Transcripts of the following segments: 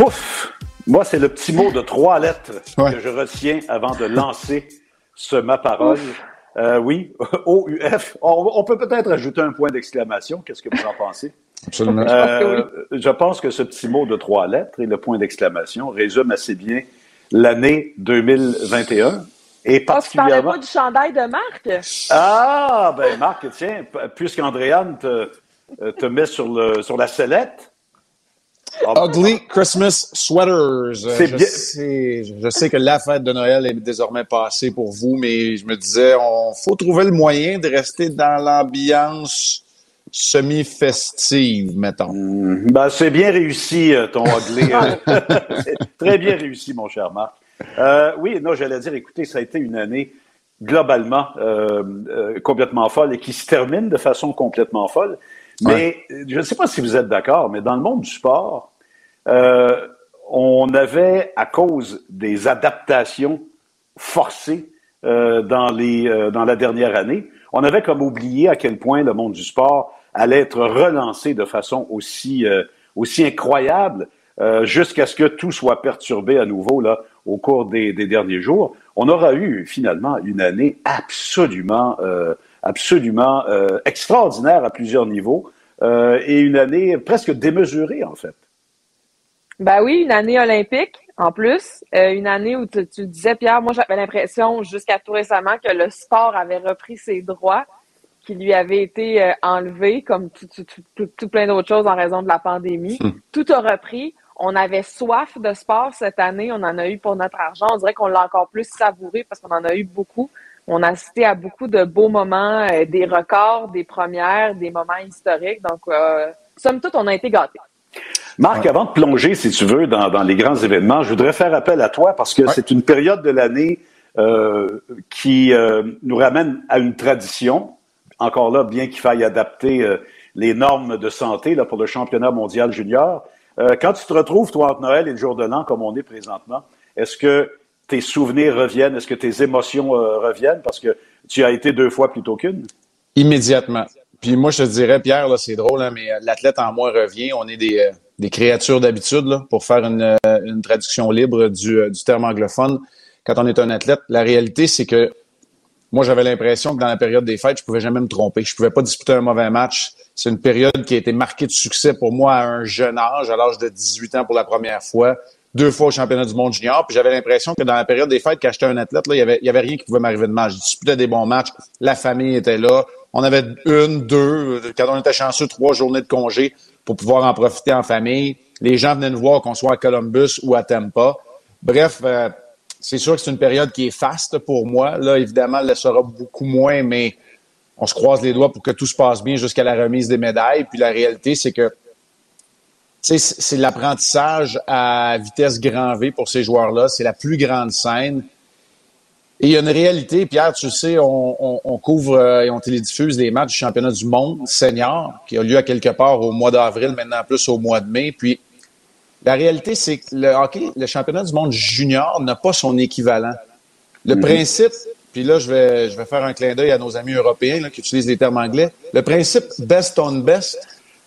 Ouf! Moi, c'est le petit mot de trois lettres que je retiens avant de lancer ce ma parole. Euh, oui, O-U-F. On, peut peut-être ajouter un point d'exclamation. Qu'est-ce que vous en pensez? Absolument. Euh, je pense que ce petit mot de trois lettres et le point d'exclamation résume assez bien l'année 2021. Et particulièrement... Oh, tu pas du chandail de Marc? Ah, ben Marc, tiens, puisqu'Andréane te, te met sur, le, sur la sellette, Ugly Christmas Sweaters. Je sais, je sais que la fête de Noël est désormais passée pour vous, mais je me disais, on faut trouver le moyen de rester dans l'ambiance semi-festive, mettons. Mm, ben, c'est bien réussi, euh, ton ugly. Euh, très bien réussi, mon cher Marc. Euh, oui, non, j'allais dire, écoutez, ça a été une année globalement complètement folle et qui se termine de façon complètement folle. Mais je ne sais pas si vous êtes d'accord, mais dans le monde du sport, euh, on avait, à cause des adaptations forcées euh, dans, les, euh, dans la dernière année, on avait comme oublié à quel point le monde du sport allait être relancé de façon aussi, aussi incroyable jusqu'à ce que tout soit perturbé à nouveau là, au cours des, des derniers jours. On aura eu finalement une année absolument absolument euh, extraordinaire à plusieurs niveaux euh, et une année presque démesurée, en fait. Ben oui, une année olympique en plus. Euh, une année où tu, tu disais, Pierre, moi j'avais l'impression jusqu'à tout récemment que le sport avait repris ses droits qui lui avaient été enlevés, comme tout, tout, tout, plein d'autres choses en raison de la pandémie. Hmm. Tout a repris. On avait soif de sport cette année. On en a eu pour notre argent. On dirait qu'on l'a encore plus savouré parce qu'on en a eu beaucoup. On a assisté à beaucoup de beaux moments, euh, des records, des premières, des moments historiques. Donc, euh, somme toute, on a été gâtés. Marc, avant de plonger, si tu veux, dans, les grands événements, je voudrais faire appel à toi parce que c'est une période de l'année euh, qui euh, nous ramène à une tradition. Encore là, bien qu'il faille adapter les normes de santé là, pour le championnat mondial junior. quand tu te retrouves, toi, entre Noël et le jour de l'an, comme on est présentement, est-ce que tes souvenirs reviennent? Est-ce que tes émotions euh, reviennent? Parce que tu as été deux fois plutôt qu'une. Immédiatement. Puis moi, je te dirais, Pierre, là, c'est drôle, hein, mais euh, l'athlète en moi revient. On est des, euh, des créatures d'habitude, pour faire une, une traduction libre du, du terme anglophone. Quand on est un athlète, la réalité, c'est que moi, j'avais l'impression que dans la période des fêtes, je pouvais jamais me tromper. Je pouvais pas disputer un mauvais match. C'est une période qui a été marquée de succès pour moi à un jeune âge, à l'âge de 18 ans pour la première fois deux fois au championnat du monde junior. Puis j'avais l'impression que dans la période des fêtes, quand j'étais un athlète, il y avait, y avait rien qui pouvait m'arriver de mal. Je disputais des bons matchs. La famille était là. On avait une, deux, quand on était chanceux, trois journées de congé pour pouvoir en profiter en famille. Les gens venaient nous voir qu'on soit à Columbus ou à Tampa. Bref, euh, c'est sûr que c'est une période qui est faste pour moi. Là, évidemment, elle le sera beaucoup moins, mais on se croise les doigts pour que tout se passe bien jusqu'à la remise des médailles. Puis la réalité, c'est que c'est l'apprentissage à vitesse grand V pour ces joueurs-là. C'est la plus grande scène. Et il y a une réalité, Pierre, tu sais, on, couvre euh, et on télédiffuse des matchs du championnat du monde senior qui a lieu à quelque part au mois d'avril, maintenant plus au mois de mai. Puis la réalité, c'est que le hockey, le championnat du monde junior n'a pas son équivalent. Le mm-hmm. principe, puis là, je vais, je vais faire un clin d'œil à nos amis européens qui utilisent les termes anglais. Le principe best on best,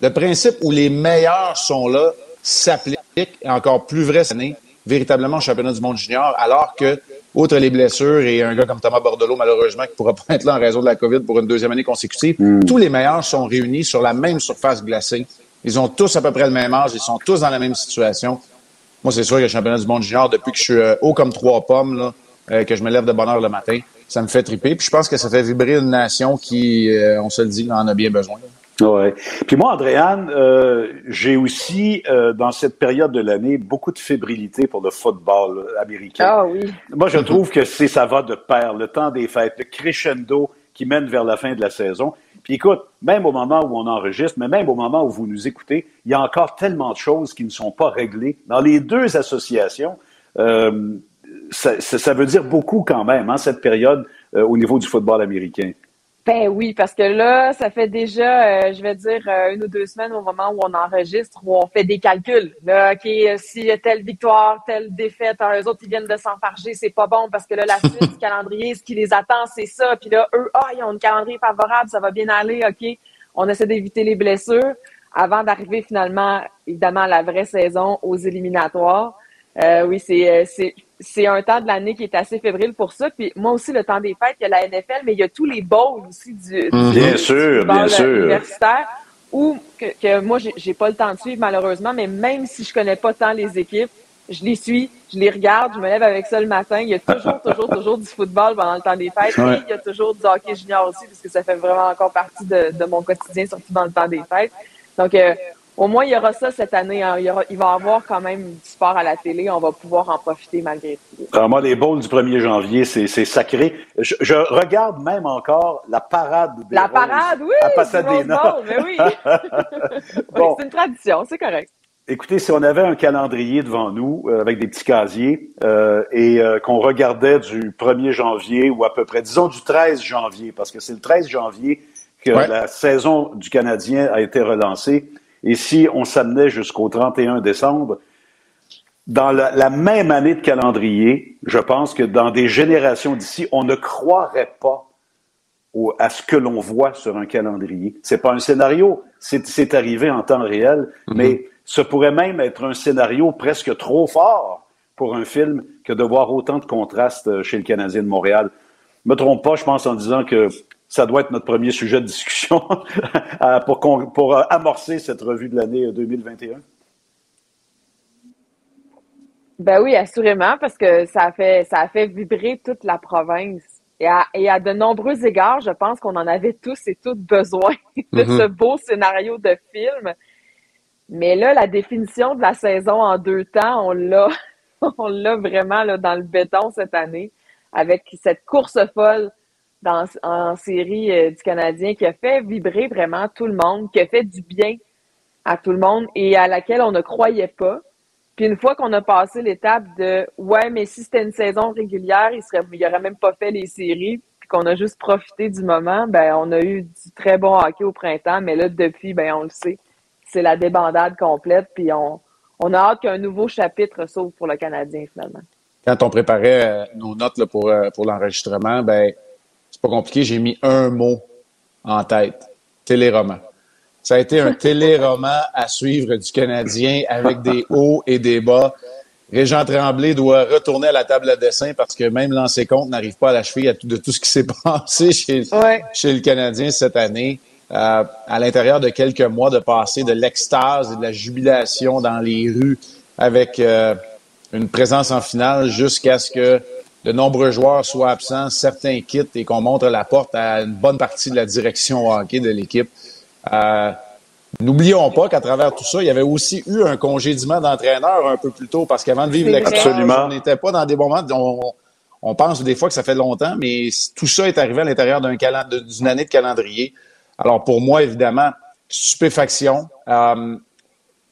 le principe où les meilleurs sont là s'applique, et encore plus vrai cette année, véritablement au championnat du monde junior, alors que, outre les blessures et un gars comme Thomas Bordelot, malheureusement, qui pourra pas être là en raison de la COVID pour une deuxième année consécutive, hmm. tous les meilleurs sont réunis sur la même surface glacée. Ils ont tous à peu près le même âge, ils sont tous dans la même situation. Moi, c'est sûr que le championnat du monde junior, depuis que je suis euh, haut comme trois pommes, là, euh, que je me lève de bonne heure le matin, ça me fait triper. Puis je pense que ça fait vibrer une nation qui, euh, on se le dit, en a bien besoin. Ouais. Puis moi, Andréane, euh, j'ai aussi, euh, dans cette période de l'année, beaucoup de fébrilité pour le football américain. Ah oui. Moi, je trouve que c'est ça va de pair, le temps des fêtes, le crescendo qui mène vers la fin de la saison. Puis écoute, même au moment où on enregistre, mais même au moment où vous nous écoutez, il y a encore tellement de choses qui ne sont pas réglées. Dans les deux associations, euh, ça, ça, veut dire beaucoup quand même, hein, cette période euh, au niveau du football américain. Ben oui, parce que là, ça fait déjà, euh, je vais dire, euh, une ou deux semaines au moment où on enregistre, où on fait des calculs. Là, OK, euh, s'il y a telle victoire, telle défaite, eux autres, ils viennent de s'enfarger, c'est pas bon parce que là, la suite du calendrier, ce qui les attend, c'est ça. Puis là, eux, ah, ils ont un calendrier favorable, ça va bien aller, OK. On essaie d'éviter les blessures. avant d'arriver finalement, évidemment, à la vraie saison aux éliminatoires. Euh, oui, c'est, c'est, un temps de l'année qui est assez fébrile pour ça. Puis moi aussi, le temps des fêtes, il y a la NFL, mais il y a tous les bowls aussi du, du bien sûr, bien sûr. universitaire ou que, que moi, j'ai, j'ai pas le temps de suivre malheureusement, mais même si je connais pas tant les équipes, je les suis, je les regarde, je me lève avec ça le matin. Il y a toujours, toujours, toujours du football pendant le temps des fêtes. Et il y a toujours du hockey junior aussi, parce que ça fait vraiment encore partie de, de mon quotidien, surtout dans le temps des fêtes. Donc, euh, au moins, il y aura ça cette année. Hein. Il, y aura, il, va y avoir quand même du sport à la télé. On va pouvoir en profiter malgré tout. Alors, moi, les bowls du 1er janvier, c'est sacré. Je, je, regarde même encore la parade des La parade, oui! À Pasadena. mais oui! bon. c'est une tradition, c'est correct. Écoutez, si on avait un calendrier devant nous euh, avec des petits casiers euh, et euh, qu'on regardait du 1er janvier ou à peu près, disons du 13 janvier, parce que c'est le 13 janvier que la saison du Canadien a été relancée, et si on s'amenait jusqu'au 31 décembre, dans la, la, même année de calendrier, je pense que dans des générations d'ici, on ne croirait pas au, à ce que l'on voit sur un calendrier. C'est pas un scénario, c'est arrivé en temps réel, mm-hmm. mais ce pourrait même être un scénario presque trop fort pour un film que de voir autant de contrastes euh, chez le Canadien de Montréal. Je me trompe pas, je pense, en disant que ça doit être notre premier sujet de discussion pour, pour euh, amorcer cette revue de l'année 2021. Euh, ben oui, assurément, parce que ça a fait, ça a fait vibrer toute la province. Et à, et à de nombreux égards, je pense qu'on en avait tous et toutes besoin de mm-hmm. ce beau scénario de film mais là, la définition de la saison en deux temps, on l'a, on l'a vraiment là, dans le béton cette année, avec cette course folle dans, en série euh, du Canadien qui a fait vibrer vraiment tout le monde, qui a fait du bien à tout le monde et à laquelle on ne croyait pas. Puis une fois qu'on a passé l'étape de ouais, mais si c'était une saison régulière, il serait, il aurait même pas fait les séries, puis qu'on a juste profité du moment, ben on a eu du très bon hockey au printemps, mais là depuis, ben on le sait, c'est la débandade complète, puis on, on a hâte qu'un nouveau chapitre s'ouvre pour le Canadien, finalement. Quand on préparait euh, nos notes pour, euh, pour l'enregistrement, ben c'est pas compliqué, j'ai mis un mot en tête. Téléroman. Ça a été un téléroman à suivre du Canadien avec des hauts et des bas. Régent Tremblay doit retourner à la table à dessin parce que même l'ancien compte n'arrive pas à la cheville de tout ce qui s'est passé chez, chez le Canadien cette année. Euh, à l'intérieur de quelques mois, de passer de l'extase et de la jubilation dans les rues avec euh, une présence en finale jusqu'à ce que de nombreux joueurs soient absents, certains quittent et qu'on montre la porte à une bonne partie de la direction hockey de l'équipe. Euh, N'oublions pas qu'à travers tout ça, il y avait aussi eu un congédiement d'entraîneur un peu plus tôt parce qu'avant de vivre l'extase, on n'était pas dans des moments... On, on pense des fois que ça fait longtemps, mais tout ça est arrivé à l'intérieur d'un d'une année de calendrier. Alors pour moi, évidemment, stupéfaction. Euh,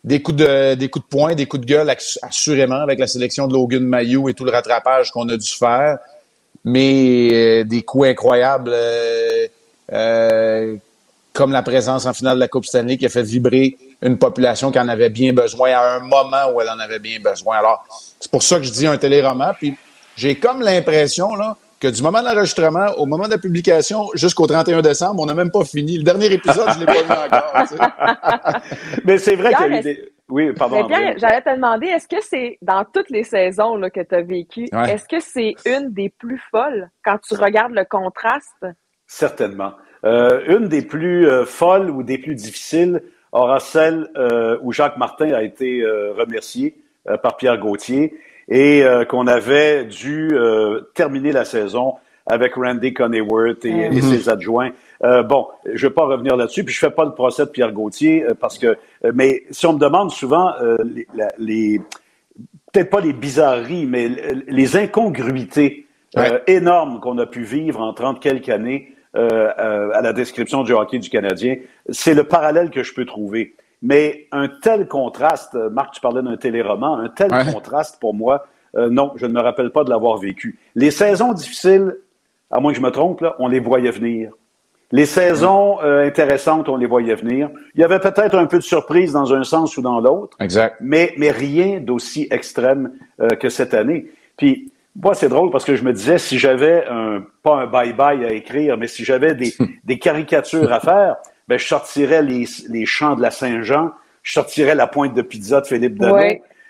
des coups de des coups de poing, des coups de gueule assurément avec la sélection de Logan Mayou et tout le rattrapage qu'on a dû faire, mais euh, des coups incroyables euh, comme la présence en finale de la Coupe Stanley qui a fait vibrer une population qui en avait bien besoin à un moment où elle en avait bien besoin. Alors c'est pour ça que je dis un téléroman. Puis j'ai comme l'impression là que du moment de l'enregistrement au moment de la publication jusqu'au 31 décembre, on n'a même pas fini. Le dernier épisode, je ne l'ai pas vu encore. Mais c'est vrai qu'il y a eu des... Oui, pardon. bien, j'allais te demander, est-ce que c'est dans toutes les saisons là, que tu as vécues, est-ce que c'est une des plus folles quand tu regardes le contraste? Certainement. Euh, une des plus euh, folles ou des plus difficiles aura celle euh, où Jacques Martin a été remercié par Pierre Gauthier et euh, qu'on avait dû euh, terminer la saison avec Randy Coneyworth et, et mm-hmm. ses adjoints. Euh, bon, je vais pas revenir là-dessus, puis je fais pas le procès de Pierre Gauthier parce que, mais si on me demande souvent les, les peut-être pas les bizarreries, mais les incongruités énormes qu'on a pu vivre en trente quelques années à la description du hockey du Canadien, c'est le parallèle que je peux trouver. Mais un tel contraste, euh, Marc, tu parlais d'un téléroman, un tel contraste pour moi, euh, non, je ne me rappelle pas de l'avoir vécu. Les saisons difficiles, à moins que je me trompe, là, on les voyait venir. Les saisons euh, intéressantes, on les voyait venir. Il y avait peut-être un peu de surprise dans un sens ou dans l'autre. Exact. Mais, mais rien d'aussi extrême que cette année. Puis, moi, c'est drôle parce que je me disais, si j'avais un, pas un bye-bye à écrire, mais si j'avais des, des caricatures à faire, ben, je sortirais les, les champs de la Saint-Jean, je sortirais la pointe de pizza de Philippe Dano.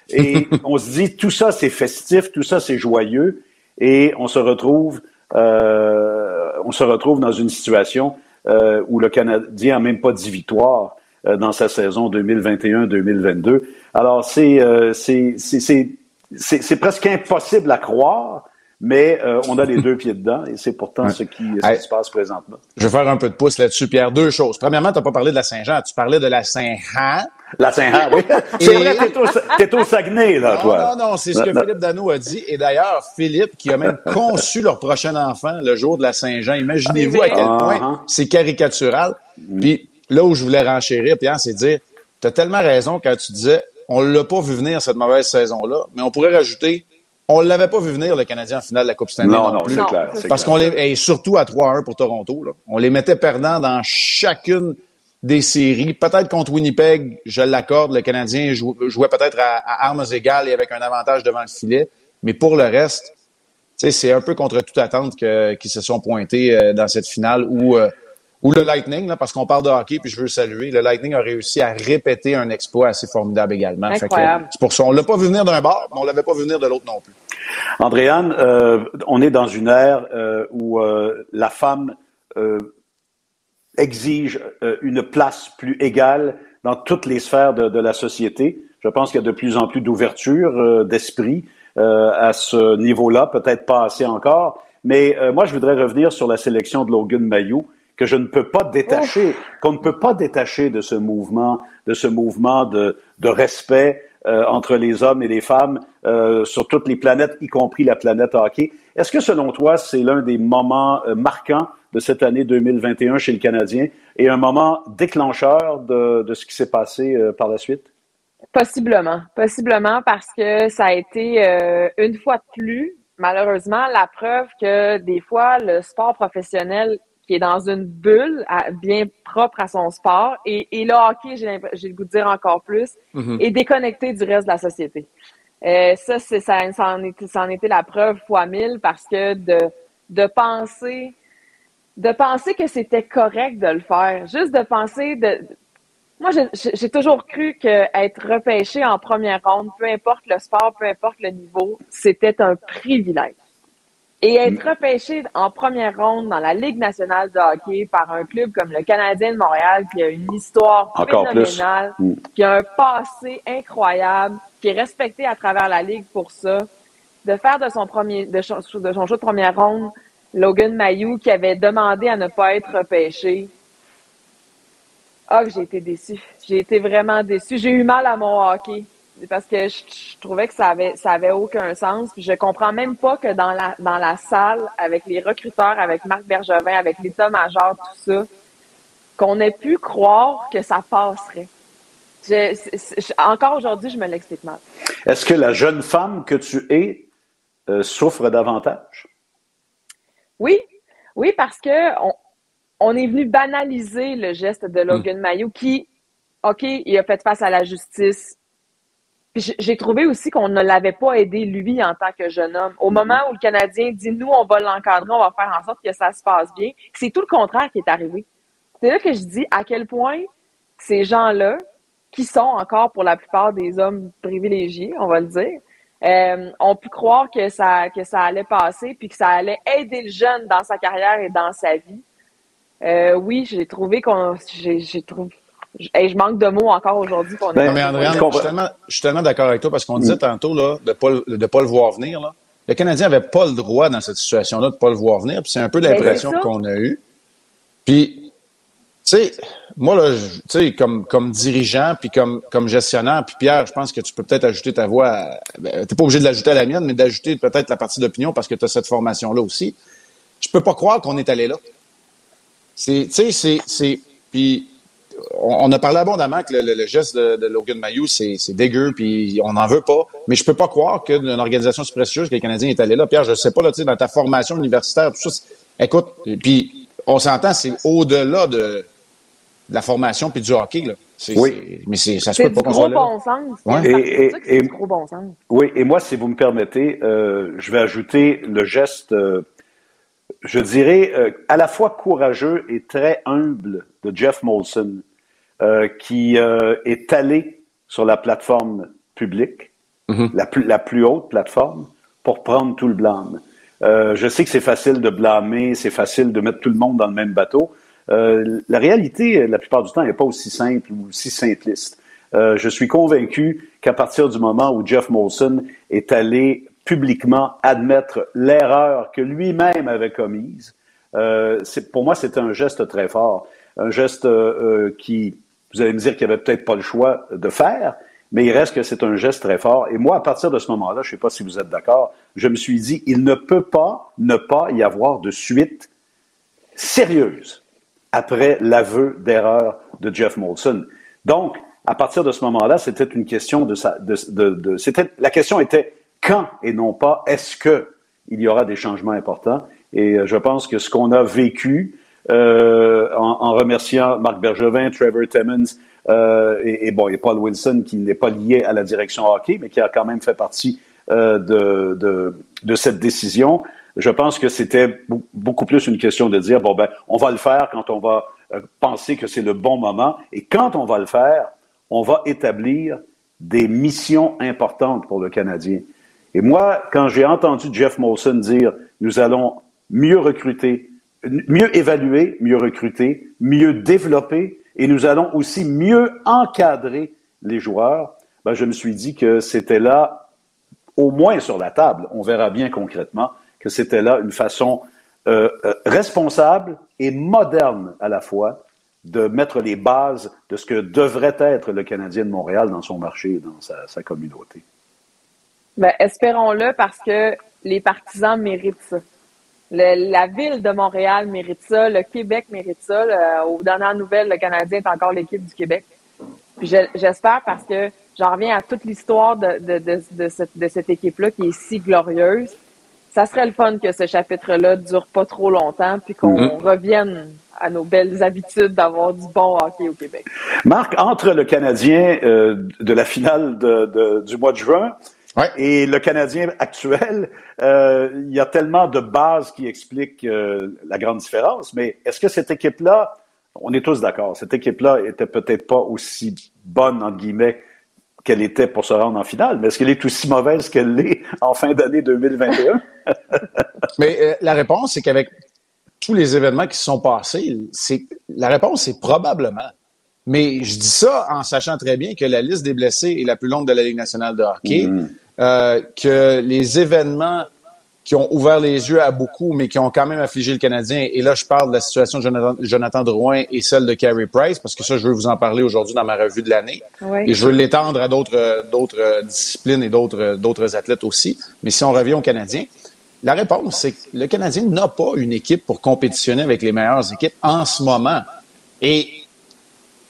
Et on se dit, tout ça, c'est festif, tout ça, c'est joyeux. Et on se retrouve, euh, on se retrouve dans une situation euh, où le Canadien n'a même pas 10 victoires euh, dans sa saison 2021-2022. Alors, c'est, euh, c'est, c'est, c'est, c'est presque impossible à croire mais euh, on a les deux pieds dedans et c'est pourtant ce, qui, se passe présentement. Je vais faire un peu de pouce là-dessus, Pierre. Deux choses. Premièrement, tu n'as pas parlé de la Saint-Jean, tu parlais de la Saint-Han. La Saint-Han, oui. C'est vrai, t'es au, Saguenay, là, non, toi. Non, non, c'est ce que Philippe Dano a dit. Et d'ailleurs, Philippe, qui a même conçu leur prochain enfant le jour de la Saint-Jean, imaginez-vous à quel point uh-huh. c'est caricatural. Mm. Puis là où je voulais renchérir, Pierre, c'est dire, tu as tellement raison quand tu disais, on l'a pas vu venir cette mauvaise saison-là, mais on pourrait rajouter on ne l'avait pas vu venir, le Canadien, en finale de la Coupe Stanley. Non, non, plus. c'est clair. Parce qu'on les, et surtout à 3-1 pour Toronto, là. on les mettait perdants dans chacune des séries. Peut-être contre Winnipeg, je l'accorde, le Canadien jouait, peut-être à, armes égales et avec un avantage devant le filet. Mais pour le reste, c'est un peu contre toute attente qu'ils se sont pointés euh, dans cette finale où euh, ou le Lightning, là, parce qu'on parle de hockey, puis je veux le saluer. Le Lightning a réussi à répéter un exploit assez formidable également. C'est pour ça. On l'a pas vu venir d'un bord, mais on l'avait pas vu venir de l'autre non plus. Andréane, euh, on est dans une ère euh, où euh, la femme exige une place plus égale dans toutes les sphères de, de la société. Je pense qu'il y a de plus en plus d'ouverture d'esprit à ce niveau-là, peut-être pas assez encore. Mais moi, je voudrais revenir sur la sélection de Logan Mayou que je ne peux pas détacher, qu'on ne peut pas détacher de ce mouvement, de ce mouvement de, de respect euh, entre les hommes et les femmes euh, sur toutes les planètes, y compris la planète hockey. Est-ce que selon toi, c'est l'un des moments euh, marquants de cette année 2021 chez le Canadien et un moment déclencheur de, de ce qui s'est passé par la suite? Possiblement, possiblement parce que ça a été une fois de plus, malheureusement, la preuve que des fois le sport professionnel qui est dans une bulle bien propre à son sport. Et, et le hockey, j'ai, le goût de dire encore plus, mm-hmm. est déconnecté du reste de la société. Euh, ça, c'est, ça, ça, en était, ça en était la preuve fois mille parce que de, de penser de penser que c'était correct de le faire, juste de penser de moi, j'ai toujours cru que être repêché en première ronde, peu importe le sport, peu importe le niveau, c'était un privilège. Et être mm. repêché en première ronde dans la Ligue nationale de hockey par un club comme le Canadien de Montréal, qui a une histoire phénoménale, mm. qui a un passé incroyable, qui est respecté à travers la Ligue pour ça, de faire de son premier, de son, de son jeu de première ronde, Logan Mayou, qui avait demandé à ne pas être repêché. Ah, j'ai été déçu. J'ai été vraiment déçu. J'ai eu mal à mon hockey parce que je, trouvais que ça avait ça avait aucun sens. Puis je comprends même pas que dans la dans la salle avec les recruteurs, avec Marc Bergevin, avec l'état-major, tout ça, qu'on ait pu croire que ça passerait. encore aujourd'hui, je me l'explique mal. Est-ce que la jeune femme que tu es euh, souffre davantage? Oui, oui, parce que on, on est venu banaliser le geste de Logan Mayo qui, OK, il a fait face à la justice, j'ai trouvé aussi qu'on ne l'avait pas aidé, lui, en tant que jeune homme. Au moment où le Canadien dit, nous, on va l'encadrer, on va faire en sorte que ça se passe bien, c'est tout le contraire qui est arrivé. C'est là que je dis à quel point ces gens-là, qui sont encore pour la plupart des hommes privilégiés, on va le dire, euh, ont pu croire que ça, que ça allait passer, puis que ça allait aider le jeune dans sa carrière et dans sa vie. Euh, oui, j'ai trouvé qu'on, j'ai trouvé, je manque de mots encore aujourd'hui pour ben, Mais André, je suis tellement, d'accord avec toi parce qu'on disait mm. tantôt là, de ne pas, le voir venir. Là. Le Canadien n'avait pas le droit dans cette situation-là de ne pas le voir venir. c'est un peu ben, l'impression qu'on a eue. Puis, tu sais, moi, là, tu sais, comme, comme dirigeant, puis comme, comme gestionnaire, puis Pierre, je pense que tu peux peut-être ajouter ta voix. Ben, tu n'es pas obligé de l'ajouter à la mienne, mais d'ajouter peut-être la partie d'opinion parce que tu as cette formation-là aussi. Je peux pas croire qu'on est allé là. C'est, tu sais, c'est, puis on, a parlé abondamment que le, geste de, Logan Mayou, c'est dégueu, puis on n'en veut pas. Mais je peux pas croire qu'une organisation si prestigieuse que les Canadiens est allé là. Pierre, je sais pas, là, dans ta formation universitaire, tout ça, écoute, puis on s'entend, c'est au-delà de, la formation puis du hockey, là. Oui. Mais ça se peut pas qu'on soit Bon sens. Et, et, du gros bon sens. Oui, et moi, si vous me permettez, euh, je vais ajouter le geste euh, je dirais, euh, à la fois courageux et très humble de Jeff Molson, euh, qui euh, est allé sur la plateforme publique, mm-hmm. la, plus, la plus haute plateforme, pour prendre tout le blâme. je sais que c'est facile de blâmer, c'est facile de mettre tout le monde dans le même bateau. la réalité, la plupart du temps, n'est pas aussi simple ou aussi simpliste. je suis convaincu qu'à partir du moment où Jeff Molson est allé publiquement admettre l'erreur que lui-même avait commise. Euh, pour moi, c'est un geste très fort, un geste euh, qui, vous allez me dire qu'il avait peut-être pas le choix de faire, mais il reste que c'est un geste très fort. Et moi, à partir de ce moment-là, je ne sais pas si vous êtes d'accord, je me suis dit, il ne peut pas ne pas y avoir de suite sérieuse après l'aveu d'erreur de Jeff Molson. Donc, à partir de ce moment-là, c'était une question de, sa, de, de, de c'était, la question était quand et non pas est-ce que il y aura des changements importants. Et euh, je pense que ce qu'on a vécu euh, en, remerciant Marc Bergevin, Trevor Timmons euh, et, bon, et Paul Wilson, qui n'est pas lié à la direction hockey, mais qui a quand même fait partie de, de, de, cette décision. Je pense que c'était beaucoup plus une question de dire bon ben, on va le faire quand on va penser que c'est le bon moment, et quand on va le faire, on va établir des missions importantes pour le Canadien. Et moi, quand j'ai entendu Jeff Molson dire nous allons mieux recruter, mieux évaluer, mieux recruter, mieux développer, et nous allons aussi mieux encadrer les joueurs, ben, je me suis dit que c'était là, au moins sur la table, on verra bien concrètement, que c'était là une façon euh, euh, responsable et moderne à la fois de mettre les bases de ce que devrait être le Canadien de Montréal dans son marché et dans sa communauté. Ben, espérons-le parce que les partisans méritent ça. la ville de Montréal mérite ça, le Québec mérite ça. aux dernières nouvelles, le Canadien est encore l'équipe du Québec. Puis j'espère parce que j'en reviens à toute l'histoire de, de, de, de, cette, de cette équipe-là qui est si glorieuse. Ça serait le fun que ce chapitre-là dure pas trop longtemps, puis qu'on mm-hmm. revienne à nos belles habitudes d'avoir du bon hockey au Québec. Marc, entre le Canadien euh, de la finale de, du mois de juin et le Canadien actuel, euh, il y a tellement de bases qui expliquent euh, la grande différence. Mais est-ce que cette équipe-là, on est tous d'accord, cette équipe-là était peut-être pas aussi bonne, entre guillemets, qu'elle était pour se rendre en finale, mais est-ce qu'elle est aussi mauvaise qu'elle l'est en fin d'année 2021? mais euh, la réponse, c'est qu'avec tous les événements qui se sont passés, c'est la réponse, c'est probablement. Mais je dis ça en sachant très bien que la liste des blessés est la plus longue de la Ligue nationale de hockey. Mm. Euh, que les événements qui ont ouvert les yeux à beaucoup, mais qui ont quand même affligé le Canadien. Et là, je parle de la situation de Jonathan, Jonathan Drouin et celle de Carey Price, parce que ça, je veux vous en parler aujourd'hui dans ma revue de l'année. Et je veux l'étendre à d'autres, d'autres disciplines et d'autres, d'autres athlètes aussi. Mais si on revient au Canadien, la réponse, c'est que le Canadien n'a pas une équipe pour compétitionner avec les meilleures équipes en ce moment. Et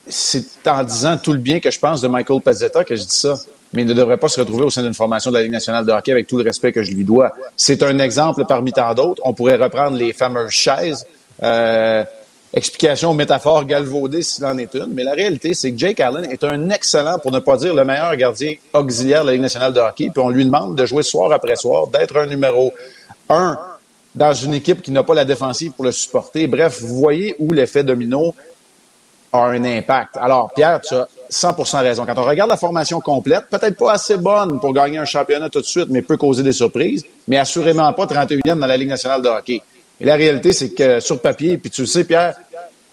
c'est en disant tout le bien que je pense de Michael Pazzetta que je dis ça mais il ne devrait pas se retrouver au sein d'une formation de la Ligue nationale de hockey avec tout le respect que je lui dois. C'est un exemple parmi tant d'autres. On pourrait reprendre les fameuses chaises. Euh, explication, métaphore galvaudée s'il en est une. Mais la réalité, c'est que Jake Allen est un excellent, pour ne pas dire le meilleur gardien auxiliaire de la Ligue nationale de hockey. Puis on lui demande de jouer soir après soir, d'être un numéro un dans une équipe qui n'a pas la défensive pour le supporter. Bref, vous voyez où l'effet domino a un impact. Alors, Pierre, tu as 100% raison. Quand on regarde la formation complète, peut-être pas assez bonne pour gagner un championnat tout de suite, mais peut causer des surprises, mais assurément pas 31e dans la Ligue nationale de hockey. Et la réalité, c'est que sur papier, puis tu le sais, Pierre,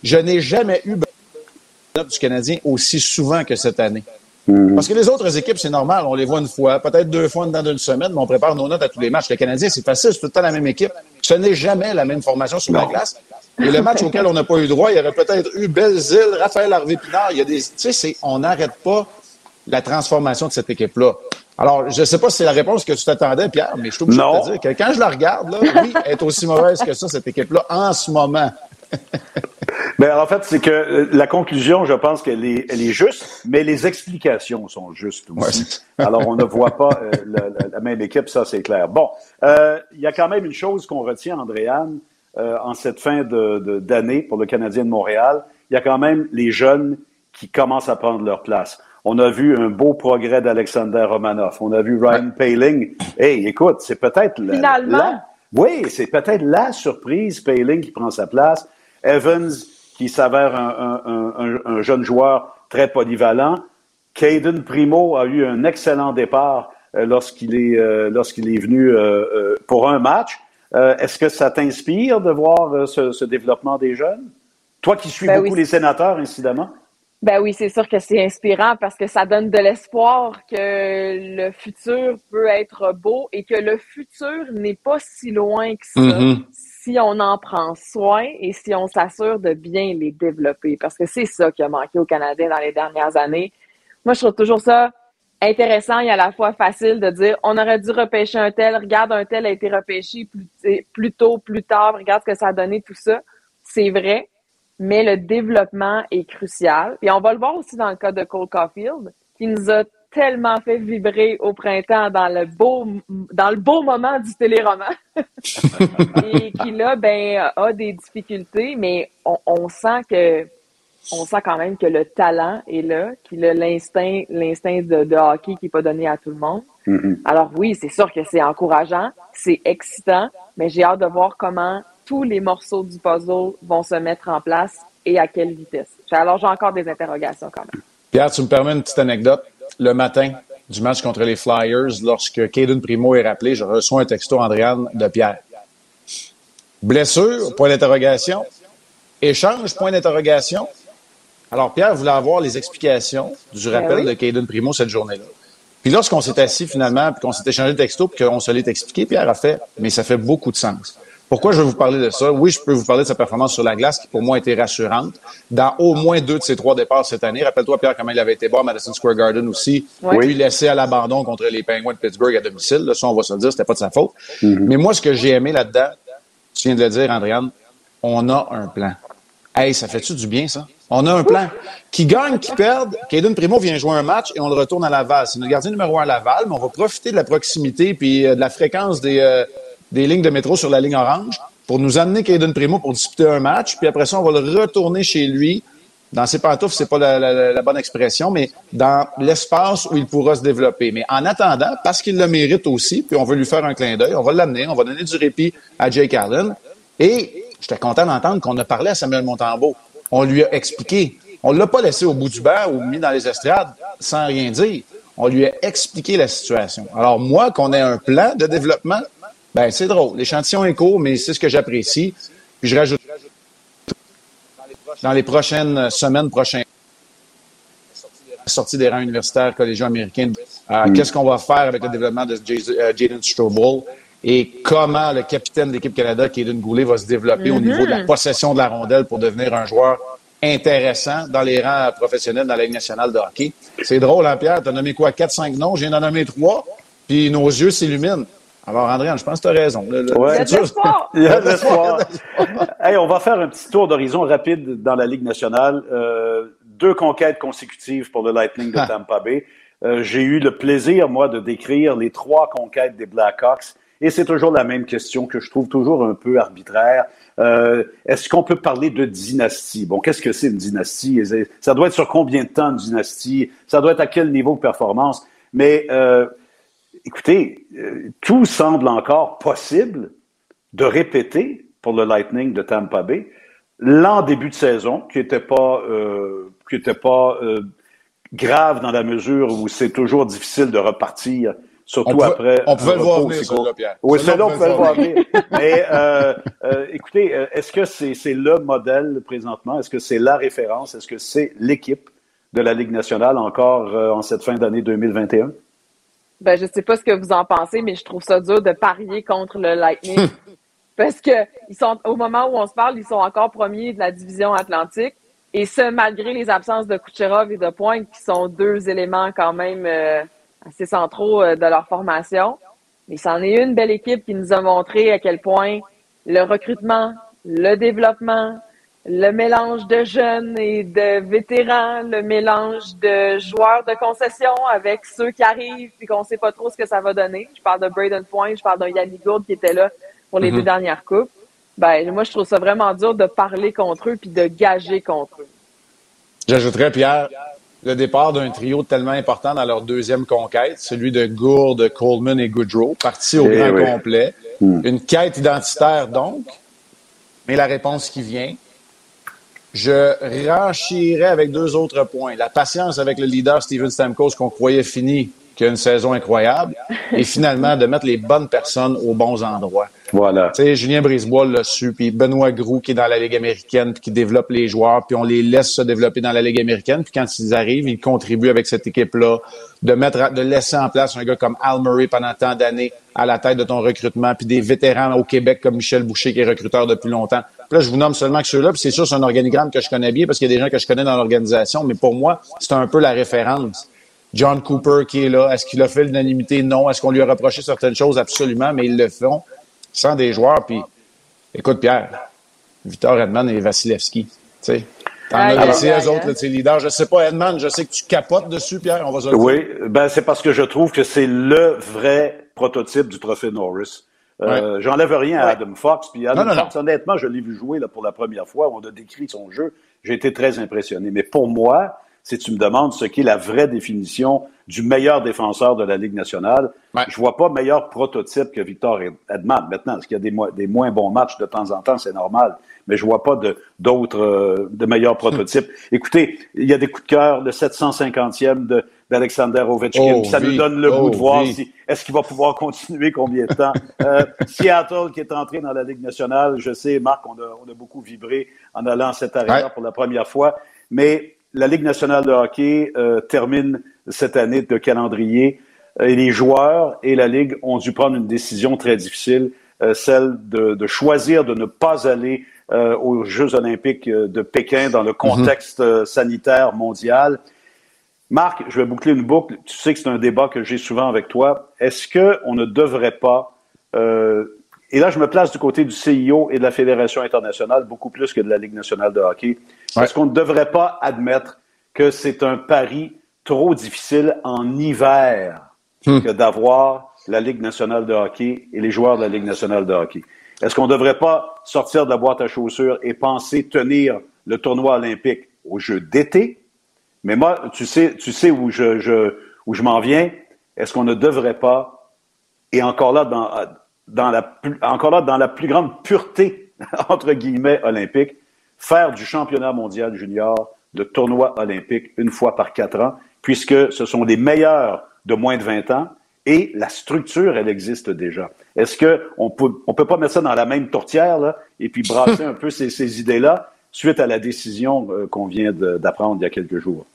je n'ai jamais eu du Canadien aussi souvent que cette année. Mhm. Parce que les autres équipes, c'est normal, on les voit une fois, peut-être deux fois dans une semaine, mais on prépare nos notes à tous les matchs. Le Canadien, c'est facile, c'est tout le temps la même équipe. Ce n'est jamais la même formation sur la glace. Et le match auquel on n'a pas eu droit, il y aurait peut-être eu Belzile, Raphaël Harvey-Pinard. Il y a des, tu sais, on n'arrête pas la transformation de cette équipe-là. Alors, je ne sais pas si c'est la réponse que tu t'attendais, Pierre, mais je trouve que je te dire que quand je la regarde, là, oui, elle est aussi mauvaise que ça, cette équipe-là, en ce moment. Bien, en fait, c'est que euh, la conclusion, je pense qu'elle est, elle est juste, mais les explications sont justes aussi. Alors, on ne voit pas euh, la, même équipe, ça, c'est clair. Bon, euh, il y a quand même une chose qu'on retient, Andréane, euh, en cette fin d'année de, pour le Canadien de Montréal. Il y a quand même les jeunes qui commencent à prendre leur place. On a vu un beau progrès d'Alexander Romanov. On a vu Ryan Paling. Hey, écoute, c'est peut-être Finalement. Oui, c'est peut-être la surprise. Payling qui prend sa place. Evans qui s'avère un, jeune joueur très polyvalent. Caden Primo a eu un excellent départ euh, lorsqu'il est, euh, lorsqu'il est venu euh, pour un match. Est-ce que ça t'inspire de voir ce, développement des jeunes? Toi qui suis ben beaucoup les sénateurs, incidemment. Ben oui, c'est sûr que c'est inspirant parce que ça donne de l'espoir que le futur peut être beau et que le futur n'est pas si loin que ça mm-hmm. si on en prend soin et si on s'assure de bien les développer. Parce que c'est ça qui a manqué aux Canadiens dans les dernières années. Moi, je trouve toujours ça intéressant et à la fois facile de dire on aurait dû repêcher un tel, regarde, un tel a été repêché plus, tôt, plus tard, regarde ce que ça a donné, tout ça. C'est vrai mais le développement est crucial. Et on va le voir aussi dans le cas de Cole Caulfield, qui nous a tellement fait vibrer au printemps dans le beau dans le beau moment du téléroman et qui là ben a des difficultés mais on, sent que on sent quand même que le talent est là qu'il a l'instinct l'instinct de, hockey qui n'est pas donné à tout le monde mm-hmm. alors oui c'est sûr que c'est encourageant c'est excitant mais j'ai hâte de voir comment tous les morceaux du puzzle vont se mettre en place et à quelle vitesse. Alors, j'ai encore des interrogations quand même. Pierre, tu me permets une petite anecdote. Le matin du match contre les Flyers, lorsque Caden Primo est rappelé, je reçois un texto, Andréane, de Pierre. Blessure, point d'interrogation. Échange, point d'interrogation. Alors, Pierre voulait avoir les explications du ben rappel de Caden Primo cette journée-là. Puis lorsqu'on s'est assis finalement, puis qu'on s'est échangé le texto, puis qu'on se l'est expliqué, Pierre a fait, mais ça fait beaucoup de sens. Pourquoi je vais vous parler de ça? Oui, je peux vous parler de sa performance sur la glace qui, pour moi, a été rassurante. Dans au moins deux de ses trois départs cette année. Rappelle-toi, Pierre, comment il avait été bon à Madison Square Garden aussi. Oui. Puis laissé à l'abandon contre les Penguins de Pittsburgh à domicile. Là, ça, on va se le dire, c'était pas de sa faute. Mm-hmm. Mais moi, ce que j'ai aimé là-dedans, tu viens de le dire, Andréane, on a un plan. Hey, ça fait-tu du bien, ça? On a un plan. Qui gagne, qui perd. Caden Primo vient jouer un match et on le retourne à Laval. C'est notre gardien numéro un à Laval, mais on va profiter de la proximité puis euh, de la fréquence des, euh, des lignes de métro sur la ligne orange pour nous amener Caden Primo pour disputer un match, puis après ça, on va le retourner chez lui. Dans ses pantoufles, c'est pas la, bonne expression, mais dans l'espace où il pourra se développer. Mais en attendant, parce qu'il le mérite aussi, puis on veut lui faire un clin d'œil, on va l'amener, on va donner du répit à Jake Allen. Et j'étais content d'entendre qu'on a parlé à Samuel Montembeau. On lui a expliqué. On l'a pas laissé au bout du banc ou mis dans les estrades sans rien dire. On lui a expliqué la situation. Alors moi, qu'on ait un plan de développement, ben, c'est drôle. L'échantillon est court, mais c'est ce que j'apprécie. Puis je rajoute dans les prochaines semaines, prochains sortie des rangs universitaires collégiaux américains. Euh, mm. Qu'est-ce qu'on va faire avec le développement de euh, Jaden Strobel et comment le capitaine de l'équipe Canada, Kaden Goulet, va se développer au niveau de la mm-hmm. possession de la rondelle pour devenir un joueur intéressant dans les rangs professionnels dans la Ligue nationale de hockey. C'est drôle, hein, Pierre? Tu as nommé quoi? 4-5 noms? J'ai nommé trois, puis nos yeux s'illuminent. Alors, André, je pense que tu as raison. Il y a de l'espoir. Il y a de l'espoir. hey, on va faire un petit tour d'horizon rapide dans la Ligue nationale. Euh, deux conquêtes consécutives pour le Lightning de ah. Tampa Bay. Euh, j'ai eu le plaisir, moi, de décrire les trois conquêtes des Blackhawks. Et c'est toujours la même question que je trouve toujours un peu arbitraire. Euh, est-ce qu'on peut parler de dynastie? Bon, qu'est-ce que c'est une dynastie? Ça doit être sur combien de temps une dynastie? Ça doit être à quel niveau de performance? Mais écoutez, euh, tout semble encore possible de répéter pour le Lightning de Tampa Bay l'an début de saison, qui n'était pas, euh, qui pas euh, grave dans la mesure où c'est toujours difficile de repartir, surtout après. On pouvait le voir venir, ça, Pierre. Oui, c'est là on pouvait le voir venir. Mais euh, écoutez, est-ce que c'est c'est le modèle présentement? Est-ce que c'est la référence? Est-ce que c'est l'équipe de la Ligue nationale encore en cette fin d'année 2021? Ben, je sais pas ce que vous en pensez, mais je trouve ça dur de parier contre le Lightning. parce que ils sont, au moment où on se parle, ils sont encore premiers de la division Atlantique. Et ce, malgré les absences de Kucherov et de Pointe, qui sont deux éléments quand même euh, assez centraux euh, de leur formation. Mais c'en est une belle équipe qui nous a montré à quel point le recrutement, le développement, le mélange de jeunes et de vétérans, le mélange de joueurs de concession avec ceux qui arrivent puis qu'on sait pas trop ce que ça va donner. Je parle de Braden Point, je parle d'un Yannick Gould qui était là pour les mhm. deux dernières coupes. Ben, moi, je trouve ça vraiment dur de parler contre eux puis de gager contre eux. J'ajouterais, Pierre, le départ d'un trio tellement important dans leur deuxième conquête, celui de Gourde, Coleman et Goodrow, parti au eh grand complet Hmm. Une quête identitaire, donc, mais la réponse qui vient, je renchirais avec deux autres points. La patience avec le leader Steven Stamkos qu'on croyait fini, qui a une saison incroyable, et finalement de mettre les bonnes personnes aux bons endroits. Voilà. Tu sais, Julien Brisebois l'a su, puis Benoît Groux qui est dans la Ligue américaine, qui développe les joueurs, puis on les laisse se développer dans la Ligue américaine, puis quand ils arrivent, ils contribuent avec cette équipe-là, de mettre, de laisser en place un gars comme Al Murray pendant tant d'années à la tête de ton recrutement, puis des vétérans au Québec comme Michel Boucher qui est recruteur depuis longtemps. Puis là, je vous nomme seulement que ceux-là, puis c'est sûr, c'est un organigramme que je connais bien parce qu'il y a des gens que je connais dans l'organisation, mais pour moi, c'est un peu la référence. John Cooper qui est là, est-ce qu'il a fait l'unanimité? Non. Est-ce qu'on lui a reproché certaines choses? Absolument, mais ils le font sans des joueurs. Puis, écoute, Pierre, Victor Edman et Vasilevski, tu sais. T'en as laissé eux autres, tes leaders. Je sais pas, Edman, je sais que tu capotes dessus, Pierre, on va se dire. Oui, ben c'est parce que je trouve que c'est le vrai prototype du trophée Norris. Euh, J'enlève rien à Adam Fox. Puis Adam Fox, honnêtement, je l'ai vu jouer là, pour la première fois. On a décrit son jeu. J'ai été très impressionné. Mais pour moi, si tu me demandes ce qu'est la vraie définition du meilleur défenseur de la Ligue nationale, je vois pas meilleur prototype que Victor Edman. Maintenant, est-ce qu'il y a des, moins bons matchs de temps en temps, c'est normal, mais je vois pas d'autres euh, de, meilleurs prototypes. Écoutez, il y a des coups de cœur, le 750e d'Alexander Ovechkin, oh, ça nous donne le goût de oh, voir si est-ce qu'il va pouvoir continuer combien de temps? Euh, Seattle qui est entré dans la Ligue nationale, je sais, Marc, on a, on a beaucoup vibré en allant à cette arena pour la première fois, mais la Ligue nationale de hockey euh, termine cette année de calendrier euh, et les joueurs et la Ligue ont dû prendre une décision très difficile, euh, celle de, choisir de ne pas aller aux Jeux olympiques de Pékin dans le mhm. contexte sanitaire mondial. Marc, je vais boucler une boucle. Tu sais que c'est un débat que j'ai souvent avec toi. Est-ce qu'on ne devrait pas et là, je me place du côté du CIO et de la Fédération internationale, beaucoup plus que de la Ligue nationale de hockey. Est-ce qu'on ne devrait pas admettre que c'est un pari trop difficile en hiver hmm. que d'avoir la Ligue nationale de hockey et les joueurs de la Ligue nationale de hockey? Est-ce qu'on ne devrait pas sortir de la boîte à chaussures et penser tenir le tournoi olympique aux Jeux d'été? Mais moi, tu sais, tu sais où je, je où je m'en viens. Est-ce qu'on ne devrait pas, et encore là, dans, dans la, encore là, dans la plus grande pureté, entre guillemets, olympique, faire du championnat mondial junior le tournoi olympique une fois par quatre ans, puisque ce sont les meilleurs de moins de 20 ans et la structure, elle existe déjà. Est-ce qu'on peut, on peut pas mettre ça dans la même tourtière là, et puis brasser un peu ces, ces idées-là suite à la décision euh, qu'on vient d'apprendre il y a quelques jours?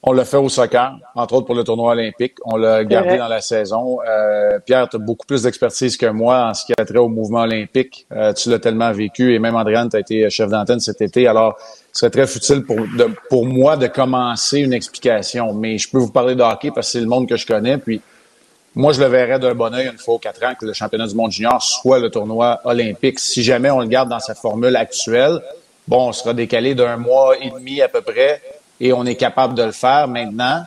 On l'a fait au soccer, entre autres pour le tournoi olympique. On l'a gardé dans la saison. Euh, Pierre, tu as beaucoup plus d'expertise que moi en ce qui a trait au mouvement olympique. Euh, tu l'as tellement vécu et même Andréane, tu as été chef d'antenne cet été. Alors, ce serait très futile pour, pour moi de commencer une explication. Mais je peux vous parler de hockey parce que c'est le monde que je connais. Puis moi, je le verrais d'un bon oeil une fois aux quatre ans que le championnat du monde junior soit le tournoi olympique. Si jamais on le garde dans sa formule actuelle, bon, on sera décalé d'un mois et demi à peu près et on est capable de le faire maintenant.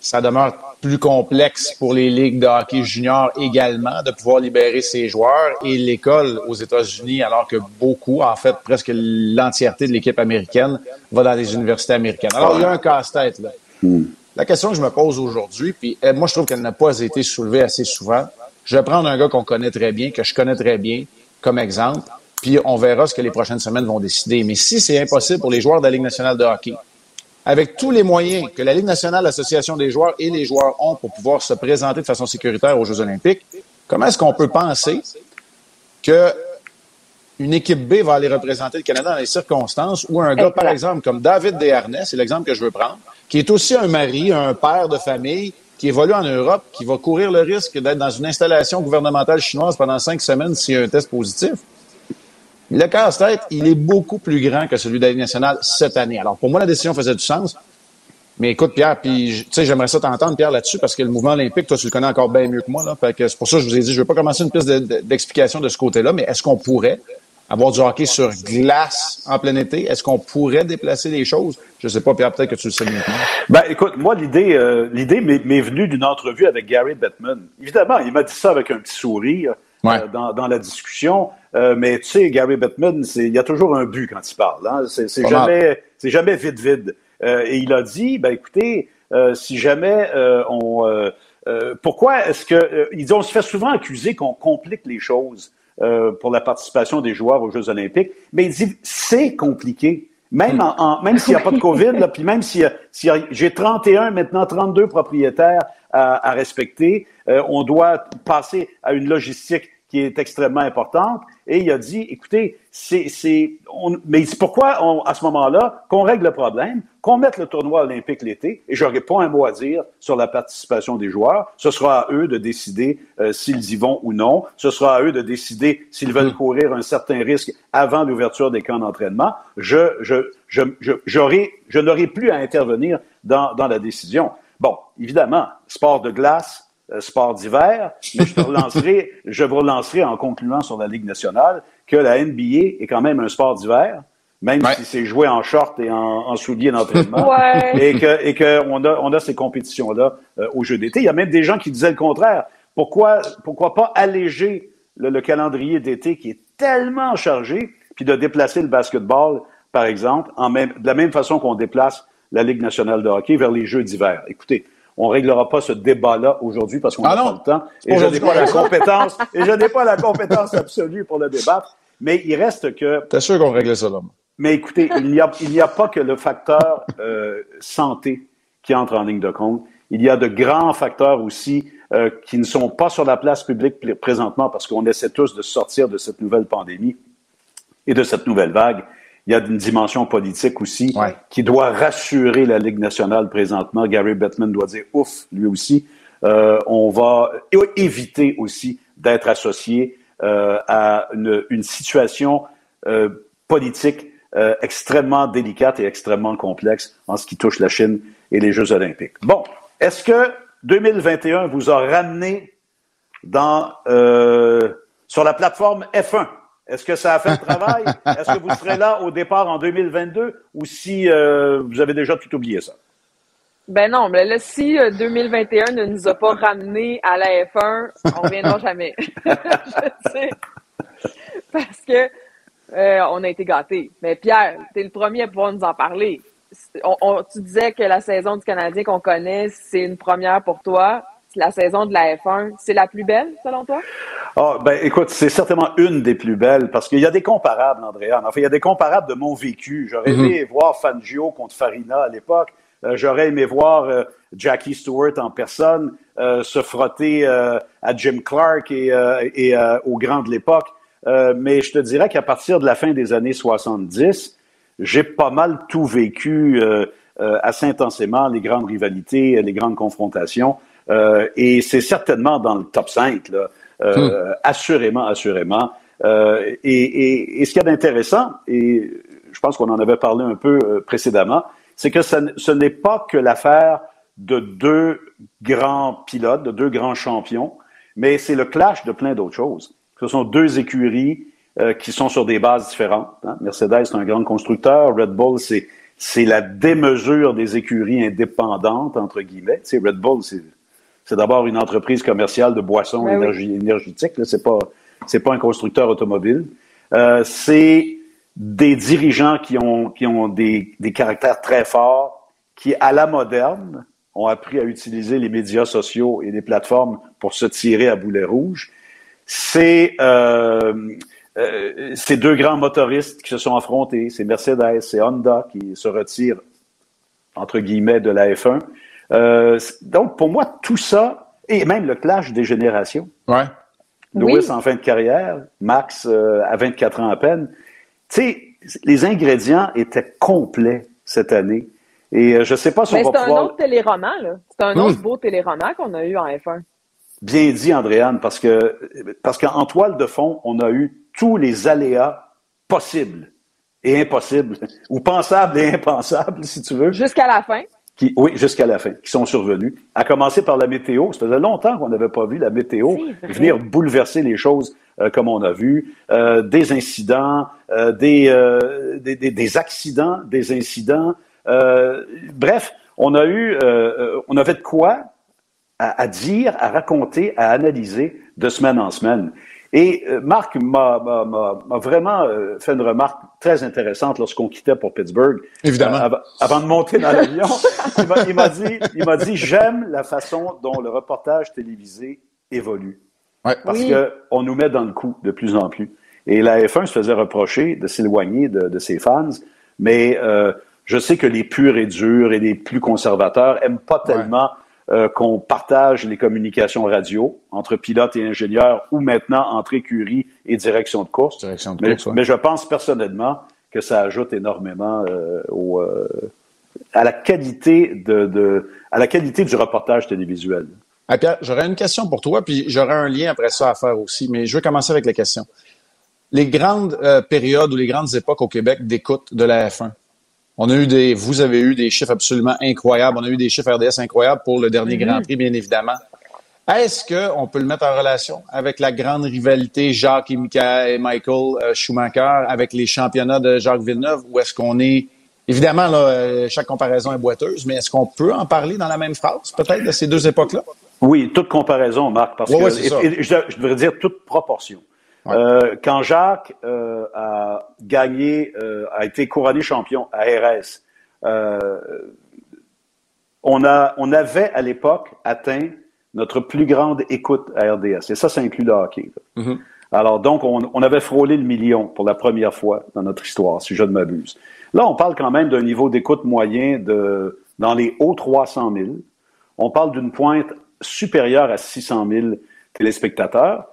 Ça demeure plus complexe pour les ligues de hockey junior également de pouvoir libérer ses joueurs et l'école aux États-Unis, alors que beaucoup, en fait, presque l'entièreté de l'équipe américaine va dans les universités américaines. Alors, il y a un casse-tête là. Hmm. La question que je me pose aujourd'hui, puis eh, moi je trouve qu'elle n'a pas été soulevée assez souvent. Je vais prendre un gars qu'on connaît très bien, que je connais très bien, comme exemple puis on verra ce que les prochaines semaines vont décider. Mais si c'est impossible pour les joueurs de la Ligue nationale de hockey, avec tous les moyens que la Ligue nationale, l'Association des joueurs et les joueurs ont pour pouvoir se présenter de façon sécuritaire aux Jeux olympiques, comment est-ce qu'on peut penser que une équipe B va aller représenter le Canada dans les circonstances où un gars, par exemple, comme David Desharnais, c'est l'exemple que je veux prendre, qui est aussi un mari, un père de famille, qui évolue en Europe, qui va courir le risque d'être dans une installation gouvernementale chinoise pendant cinq semaines s'il y a un test positif. Le casse-tête, il est beaucoup plus grand que celui de la nationale cette année. Alors, pour moi, la décision faisait du sens. Mais écoute, Pierre, puis tu sais, j'aimerais ça t'entendre, Pierre, là-dessus, parce que le mouvement olympique, toi, tu le connais encore bien mieux que moi. Là, fait que c'est pour ça que je vous ai dit, je ne vais pas commencer une piste d'explication de, ce côté-là, mais est-ce qu'on pourrait avoir du hockey sur glace en plein été? Est-ce qu'on pourrait déplacer les choses? Je sais pas, Pierre, peut-être que tu le sais moi. Ben, écoute, moi, l'idée, euh, l'idée m'est venue d'une entrevue avec Gary Bettman. Évidemment, il m'a dit ça avec un petit sourire. Euh, dans, dans, la discussion. Euh, mais tu sais, Gary Bettman, il y a toujours un but quand il parle. Hein? C'est jamais, c'est jamais vide vide. Euh, et il a dit, ben écoutez, si jamais on pourquoi est-ce que ils on se fait souvent accuser qu'on complique les choses pour la participation des joueurs aux Jeux Olympiques, mais il dit c'est compliqué. Même, en, même s'il n'y a pas de COVID, là, puis même si, si j'ai 31, maintenant 32 propriétaires à, à respecter, on doit passer à une logistique qui est extrêmement importante. Et il a dit, écoutez, c'est, c'est, mais c'est pourquoi, on, à ce moment-là, qu'on règle le problème, qu'on mette le tournoi olympique l'été, et j'aurais pas un mot à dire sur la participation des joueurs. Ce sera à eux de décider euh, s'ils y vont ou non. Ce sera à eux de décider s'ils veulent courir un certain risque avant l'ouverture des camps d'entraînement. Je, je, je, je, j'aurai, je n'aurai plus à intervenir dans, dans la décision. Bon, évidemment, sport de glace, euh, sport d'hiver, mais je te relancerai, je vous relancerai en concluant sur la Ligue nationale que la NBA est quand même un sport d'hiver, même si c'est joué en short et en, en souliers d'entraînement, et que et que on a on a ces compétitions là euh, au jeu d'été. Il y a même des gens qui disaient le contraire. Pourquoi pourquoi pas alléger le, calendrier d'été qui est tellement chargé, puis de déplacer le basketball, par exemple, en même de la même façon qu'on déplace la Ligue nationale de hockey vers les Jeux d'hiver. Écoutez, on réglera pas ce débat-là aujourd'hui parce qu'on n'a ah pas le temps. Et je n'ai pas la compétence, et je n'ai pas la compétence absolue pour le débattre. Mais il reste que. T'es sûr qu'on réglait ça là? Mais écoutez, il n'y a, il n'y a pas que le facteur euh, santé qui entre en ligne de compte. Il y a de grands facteurs aussi euh, qui ne sont pas sur la place publique présentement parce qu'on essaie tous de sortir de cette nouvelle pandémie et de cette nouvelle vague il y a une dimension politique aussi qui doit rassurer la Ligue nationale présentement. Gary Bettman doit dire ouf, lui aussi. Euh, on va éviter aussi d'être associé euh, à une, une situation euh, politique euh, extrêmement délicate et extrêmement complexe en ce qui touche la Chine et les Jeux olympiques. Bon, est-ce que 2021 vous a ramené dans euh, sur la plateforme F1 est-ce que ça a fait le travail? Est-ce que vous serez là au départ en 2022 ou si euh, vous avez déjà tout oublié ça? Ben non, mais là, si 2021 euh, ne nous a pas ramenés à la F1, on ne reviendra jamais. Je sais. Parce que euh, on a été gâtés. Mais Pierre, tu es le premier à pouvoir nous en parler. tu disais que la saison du Canadien qu'on connaît, c'est une première pour toi la saison de la F1, c'est la plus belle, selon toi? Oh, ben, écoute, c'est certainement une des plus belles parce qu'il y a des comparables, Andréane. Enfin, il y a des comparables de mon vécu. J'aurais mhm. aimé voir Fangio contre Farina à l'époque. Euh, j'aurais aimé voir euh, Jackie Stewart en personne euh, se frotter à Jim Clark et, et au grand de l'époque. mais je te dirais qu'à partir de la fin des années 70, j'ai pas mal tout vécu assez intensément, les grandes rivalités, les grandes confrontations. Euh, et c'est certainement dans le top 5, là, euh, hmm. assurément, assurément. Euh, et, et, et, ce qu'il y a d'intéressant, et je pense qu'on en avait parlé un peu euh, précédemment, c'est que ça, ce n'est pas que l'affaire de deux grands pilotes, de deux grands champions, mais c'est le clash de plein d'autres choses. Ce sont deux écuries euh, qui sont sur des bases différentes. Hein. Mercedes, c'est un grand constructeur. Red Bull, c'est c'est la démesure des écuries indépendantes, entre guillemets. Tu sais, Red Bull, c'est c'est d'abord une entreprise commerciale de boissons ben énergétiques. C'est pas c'est pas un constructeur automobile. Euh, c'est des dirigeants qui ont qui ont des, des caractères très forts, qui à la moderne ont appris à utiliser les médias sociaux et les plateformes pour se tirer à boulet rouge. C'est euh, euh, ces deux grands motoristes qui se sont affrontés, c'est Mercedes, c'est Honda qui se retirent entre guillemets de la F1. Euh, donc, pour moi, tout ça, et même le clash des générations. Ouais. Lewis en fin de carrière, Max euh, à 24 ans à peine. Tu sais, les ingrédients étaient complets cette année. Et euh, je sais pas si Mais on va pouvoir... c'est un autre téléroman, là. C'est un autre beau téléroman qu'on a eu en F1. Bien dit, Andréane, parce que parce qu'en toile de fond, on a eu tous les aléas possibles et impossibles, ou pensables et impensables, si tu veux. Jusqu'à la fin qui, oui, jusqu'à la fin, qui sont survenus. À commencer par la météo. Ça faisait longtemps qu'on n'avait pas vu la météo venir bouleverser les choses euh, comme on a vu. Euh, des incidents, euh, des, des, des, accidents, des incidents. bref, on a eu, on avait de quoi à, à, dire, à raconter, à analyser de semaine en semaine. Et euh, Marc m'a vraiment euh, fait une remarque très intéressante lorsqu'on quittait pour Pittsburgh. Évidemment. Euh, avant de monter dans l'avion, il m'a dit, il m'a dit, j'aime la façon dont le reportage télévisé évolue. Ouais. Parce que on nous met dans le coup de plus en plus. Et la F1 se faisait reprocher de s'éloigner de, de, ses fans, mais euh, je sais que les purs et durs et les plus conservateurs aiment pas tellement euh, qu'on partage les communications radio entre pilotes et ingénieurs ou maintenant entre écurie et direction de course. Direction de mais, course ouais. mais, je pense personnellement que ça ajoute énormément euh, au, euh, à la qualité de, de, à la qualité du reportage télévisuel. Ah, Pierre, j'aurais une question pour toi, puis j'aurais un lien après ça à faire aussi, mais je vais commencer avec la question. Les grandes périodes ou les grandes époques au Québec d'écoute de la F1, on a eu des, vous avez eu des chiffres absolument incroyables. On a eu des chiffres RDS incroyables pour le dernier mm -hmm. Grand Prix, bien évidemment. Est-ce qu'on peut le mettre en relation avec la grande rivalité Jacques et, Michael, et Michael euh, Schumacher, avec les championnats de Jacques Villeneuve, ou est-ce qu'on est Évidemment, là, chaque comparaison est boiteuse, mais est-ce qu'on peut en parler dans la même phrase, peut-être, de ces deux époques-là? Oui, toute comparaison, Marc, parce ouais, que ouais, et, et, je, je, devrais dire toute proportion. Euh, quand Jacques euh, a gagné, euh, a été couronné champion à RS, on, a, on avait à l'époque atteint notre plus grande écoute à RDS. Et ça, ça inclut le hockey. Mm -hmm. Alors, donc, on, on, avait frôlé le million pour la première fois dans notre histoire, si je ne m'abuse. Là, on parle quand même d'un niveau d'écoute moyen de dans les hauts 300 000. On parle d'une pointe supérieure à 600 000 téléspectateurs.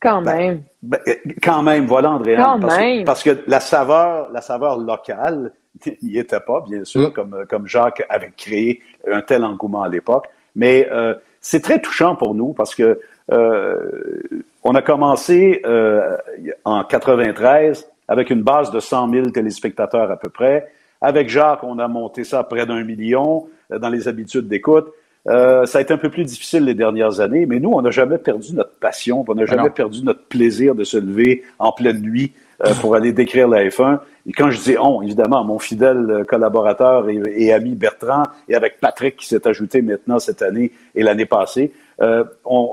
Quand même. Ben, ben, quand même, voilà, André. Quand parce, même. Que, parce que la saveur, la saveur locale n'y était pas, bien sûr, Mm. comme, comme Jacques avait créé un tel engouement à l'époque. Mais euh, c'est très touchant pour nous parce que euh, on a commencé euh, en 93 avec une base de 100 000 téléspectateurs à peu près. Avec Jacques, on a monté ça à près d'un million euh, dans les habitudes d'écoute. Euh, ça a été un peu plus difficile les dernières années, mais nous, on n'a jamais perdu notre passion, on n'a jamais Alors. perdu notre plaisir de se lever en pleine nuit euh, pour aller décrire la F1. Et quand je dis on, évidemment, mon fidèle collaborateur et, et ami Bertrand, et avec Patrick qui s'est ajouté maintenant cette année et l'année passée, euh,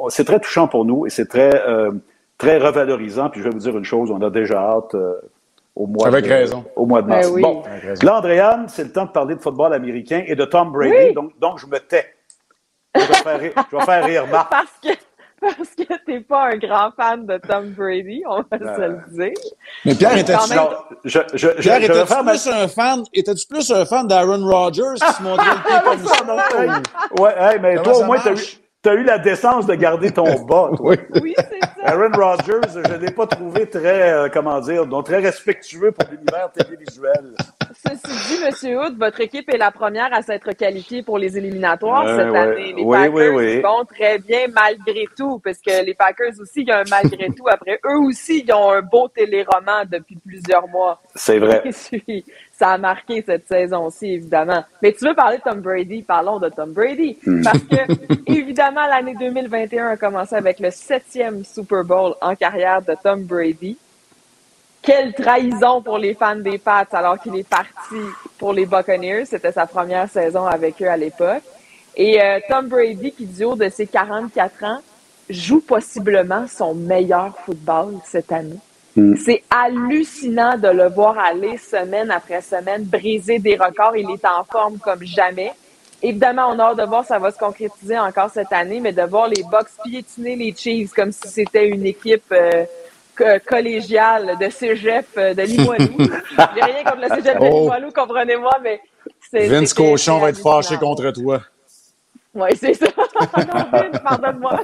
c'est très touchant pour nous et c'est très, euh, très revalorisant. Puis je vais vous dire une chose, on a déjà hâte euh, au mois Avec de, raison. au mois de mars. Ben oui. Bon, là, Andréane, c'est le temps de parler de football américain et de Tom Brady, Oui. donc, donc je me tais. Je vais faire rire, je vais faire rire Marc. Parce que, parce que t'es pas un grand fan de Tom Brady, on va se le dire. Mais Pierre, était quand même- Non, je, je, je, Pierre, étais-tu ma- plus un fan, étais-tu plus un fan d'Aaron Rodgers qui se montrait le pied comme ça? ou- Ouais, hey, mais Comment toi, au moins, t'as eu, t'as eu la décence de garder ton bas. toi. Oui. Oui, c'est ça. Aaron Rodgers, je ne l'ai pas trouvé très, euh, comment dire, donc très respectueux pour l'univers télévisuel. Ceci dit, Monsieur Hood, votre équipe est la première à s'être qualifiée pour les éliminatoires cette ouais. année. Les Oui, Packers oui, vont très bien malgré tout, parce que les Packers aussi, il y a un malgré tout. Après, eux aussi, ils ont un beau téléroman depuis plusieurs mois. C'est vrai. Ça a marqué cette saison-ci, évidemment. Mais tu veux parler de Tom Brady? Parlons de Tom Brady. Hmm. Parce que, évidemment, l'année 2021 a commencé avec le septième Super Bowl en carrière de Tom Brady. Quelle trahison pour les fans des Pats alors qu'il est parti pour les Buccaneers. C'était sa première saison avec eux à l'époque. Et euh, Tom Brady, qui du haut de ses 44 ans, joue possiblement son meilleur football cette année. Mm. C'est hallucinant de le voir aller semaine après semaine, briser des records. Il est en forme comme jamais. Évidemment, on a hâte de voir ça va se concrétiser encore cette année, mais de voir les Bucks piétiner les Chiefs comme si c'était une équipe euh, collégiale de cégep euh, de Limoilou. J'ai rien contre le cégep de Oh. Limoilou, comprenez-moi, mais c'est Vince Cochon va être fâché contre toi. Oui, c'est ça. non, Vince, pardonne-moi.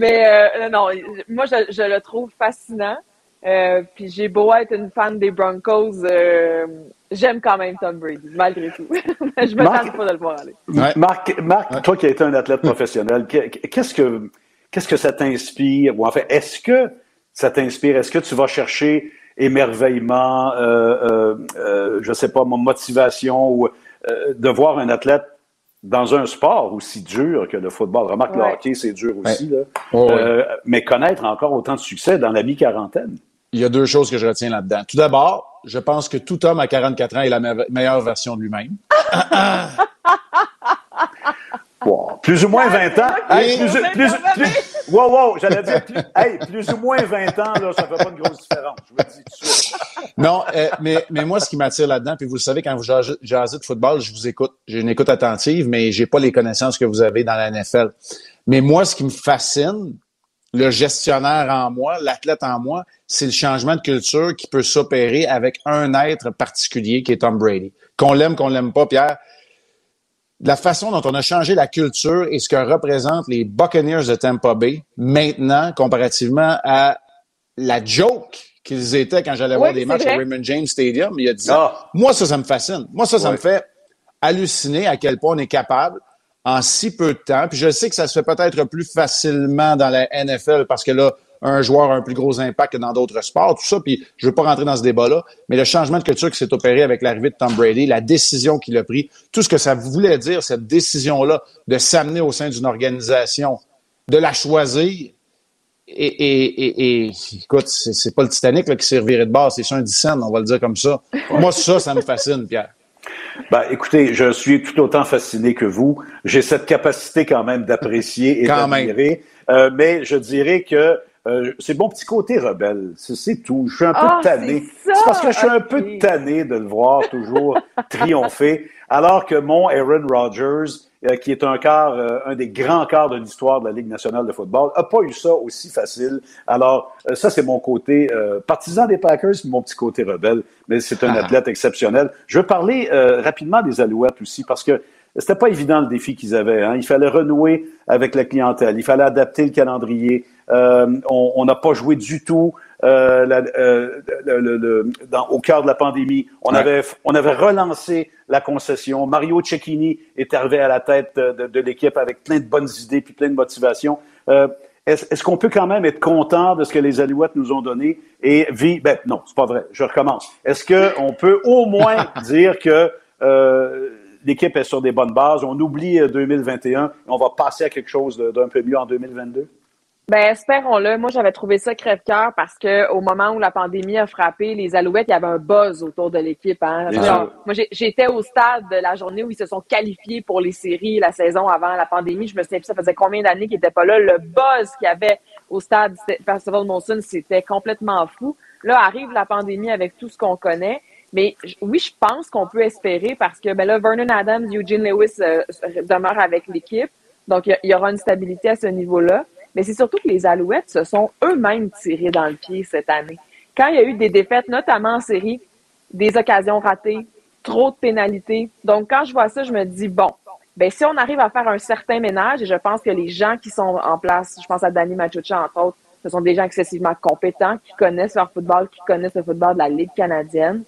Mais euh, non, moi, je, je le trouve fascinant. Euh, puis j'ai beau être une fan des Broncos, euh, j'aime quand même Tom Brady, malgré tout. je me Marc- tente pas de le voir aller. Ouais. Marc, Marc toi qui as été un athlète professionnel, que- qu'est-ce que qu'est-ce que ça t'inspire? Ou en fait, est-ce que ça t'inspire? Est-ce que tu vas chercher émerveillement, euh, euh, euh, je sais pas, mon motivation ou euh, de voir un athlète dans un sport aussi dur que le football? Remarque, le hockey, c'est dur aussi, là. Oh, ouais. Euh, mais connaître encore autant de succès dans la mi-quarantaine. Il y a deux choses que je retiens là-dedans. Tout d'abord, je pense que tout homme à 44 ans est la me- meilleure version de lui-même. Plus ou moins 20 ans. Ah, Hey, plus, plus- wow, wow, j'allais dire, plus, hey, plus ou moins 20 ans, là, ça fait pas une grosse différence. Je vous le dis tout de suite. Non, euh, mais, mais moi, ce qui m'attire là-dedans, puis vous le savez, quand vous jasez de football, je vous écoute. J'ai une écoute attentive, mais j'ai pas les connaissances que vous avez dans la NFL. Mais moi, ce qui me fascine, le gestionnaire en moi, l'athlète en moi, c'est le changement de culture qui peut s'opérer avec un être particulier qui est Tom Brady. Qu'on l'aime, qu'on l'aime pas, Pierre, la façon dont on a changé la culture et ce que représentent les Buccaneers de Tampa Bay maintenant comparativement à la joke qu'ils étaient quand j'allais voir des matchs au Raymond James Stadium il y a 10 ans. Moi, ça, ça me fascine. Moi, ça, ça me fait halluciner à quel point on est capable en si peu de temps. Puis je sais que ça se fait peut-être plus facilement dans la NFL parce que là, un joueur a un plus gros impact que dans d'autres sports, tout ça. Puis je veux pas rentrer dans ce débat-là, mais le changement de culture qui s'est opéré avec l'arrivée de Tom Brady, la décision qu'il a prise, tout ce que ça voulait dire, cette décision-là, de s'amener au sein d'une organisation, de la choisir. Et, et, et, et écoute, c'est pas le Titanic là, qui s'est reviré de base, c'est un dissent, on va le dire comme ça. Moi, ça, ça me fascine, Pierre. Ben, écoutez, je suis tout autant fasciné que vous. J'ai cette capacité quand même d'apprécier et d'admirer. Euh, mais je dirais que euh, c'est mon petit côté rebelle. C'est tout. Je suis un peu ah, tanné. C'est parce que je suis un peu tanné de le voir toujours triompher. Alors que mon Aaron Rodgers, euh, qui est un quart, euh, un des grands quarts de l'histoire de la Ligue nationale de football, a pas eu ça aussi facile. Alors, ça, c'est mon côté partisan des Packers, mon petit côté rebelle. Mais c'est un ah. athlète exceptionnel. Je veux parler rapidement des Alouettes aussi, parce que c'était pas évident le défi qu'ils avaient. Hein. Il fallait renouer avec la clientèle. Il fallait adapter le calendrier. Euh, on n'a pas joué du tout euh, euh, le, dans, au cœur de la pandémie. On avait on avait relancé la concession. Mario Cecchini est arrivé à la tête de, de l'équipe avec plein de bonnes idées puis plein de motivation. Est-ce, est-ce qu'on peut quand même être content de ce que les Alouettes nous ont donné et vivre Ben non, c'est pas vrai. Je recommence. Est-ce qu'on peut au moins dire que l'équipe est sur des bonnes bases? On oublie 2021 et on va passer à quelque chose d'un peu mieux en 2022? Ben, espérons-le. Moi, j'avais trouvé ça crève-cœur parce que au moment où la pandémie a frappé, les Alouettes, il y avait un buzz autour de l'équipe. Hein. moi, j'étais au stade de la journée où ils se sont qualifiés pour les séries la saison avant la pandémie. Je me souviens plus, ça faisait combien d'années qu'ils n'étaient pas là. Le buzz qu'il y avait au stade Festival Monsoon, c'était complètement fou. Là, arrive la pandémie avec tout ce qu'on connaît. Mais oui, je pense qu'on peut espérer parce que ben là, Vernon Adams, Eugene Lewis euh, demeurent avec l'équipe. Donc, il y, aura une stabilité à ce niveau-là. Mais c'est surtout que les Alouettes se sont eux-mêmes tirés dans le pied cette année. Quand il y a eu des défaites, notamment en série, des occasions ratées, trop de pénalités. Donc, quand je vois ça, je me dis, bon, ben, si on arrive à faire un certain ménage, et je pense que les gens qui sont en place, je pense à Danny Machucha, entre autres, ce sont des gens excessivement compétents, qui connaissent leur football, qui connaissent le football de la Ligue canadienne.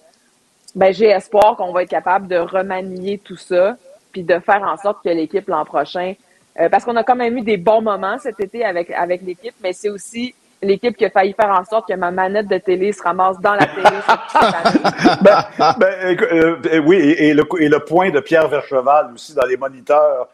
Ben, j'ai espoir qu'on va être capable de remanier tout ça, puis de faire en sorte que l'équipe l'an prochain euh, parce qu'on a quand même eu des bons moments cet été avec, avec l'équipe, mais c'est aussi l'équipe qui a failli faire en sorte que ma manette de télé se ramasse dans la télé. ben, ben euh, euh, oui, et le, et le point de Pierre Vercheval aussi dans les moniteurs.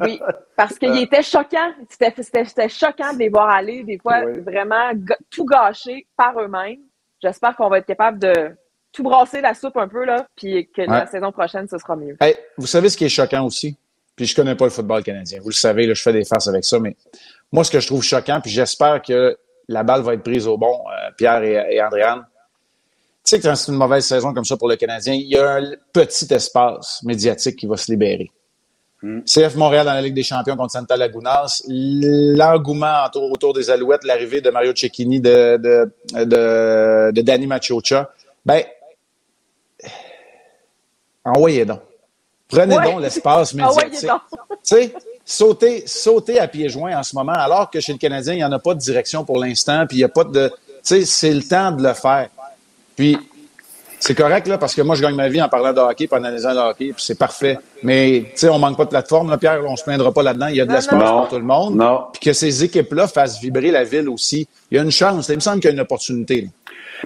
oui, parce qu'il était choquant. C'était choquant de les voir aller, des fois, vraiment tout gâcher par eux-mêmes. J'espère qu'on va être capable de tout brasser la soupe un peu, là, puis que la saison prochaine, ce sera mieux. vous savez ce qui est choquant aussi? Puis je connais pas le football canadien. Vous le savez, là, je fais des farces avec ça, mais moi, ce que je trouve choquant, puis j'espère que la balle va être prise au bon, euh, Pierre et, et Andréane. Tu sais que quand c'est une mauvaise saison comme ça pour le Canadien, il y a un petit espace médiatique qui va se libérer. Hmm. CF Montréal dans la Ligue des champions contre Santa Lagunas, l'engouement autour, des Alouettes, l'arrivée de Mario Cecchini, de, de, de, de Danny Machocha, ben, envoyez donc. Prenez donc l'espace ah médiatique. sais, sauter, sauter à pieds joints en ce moment, alors que chez le Canadien, il n'y en a pas de direction pour l'instant, puis il n'y a pas de. Tu sais, c'est le temps de le faire. Puis, c'est correct, là, parce que moi, je gagne ma vie en parlant de hockey, en analysant le hockey, puis c'est parfait. Mais, tu sais, on manque pas de plateforme, là, Pierre, on se plaindra pas là-dedans. Il y a de l'espace pour tout le monde. Non. Puis que ces équipes-là fassent vibrer la ville aussi. Il y a une chance. Il me semble qu'il y a une opportunité.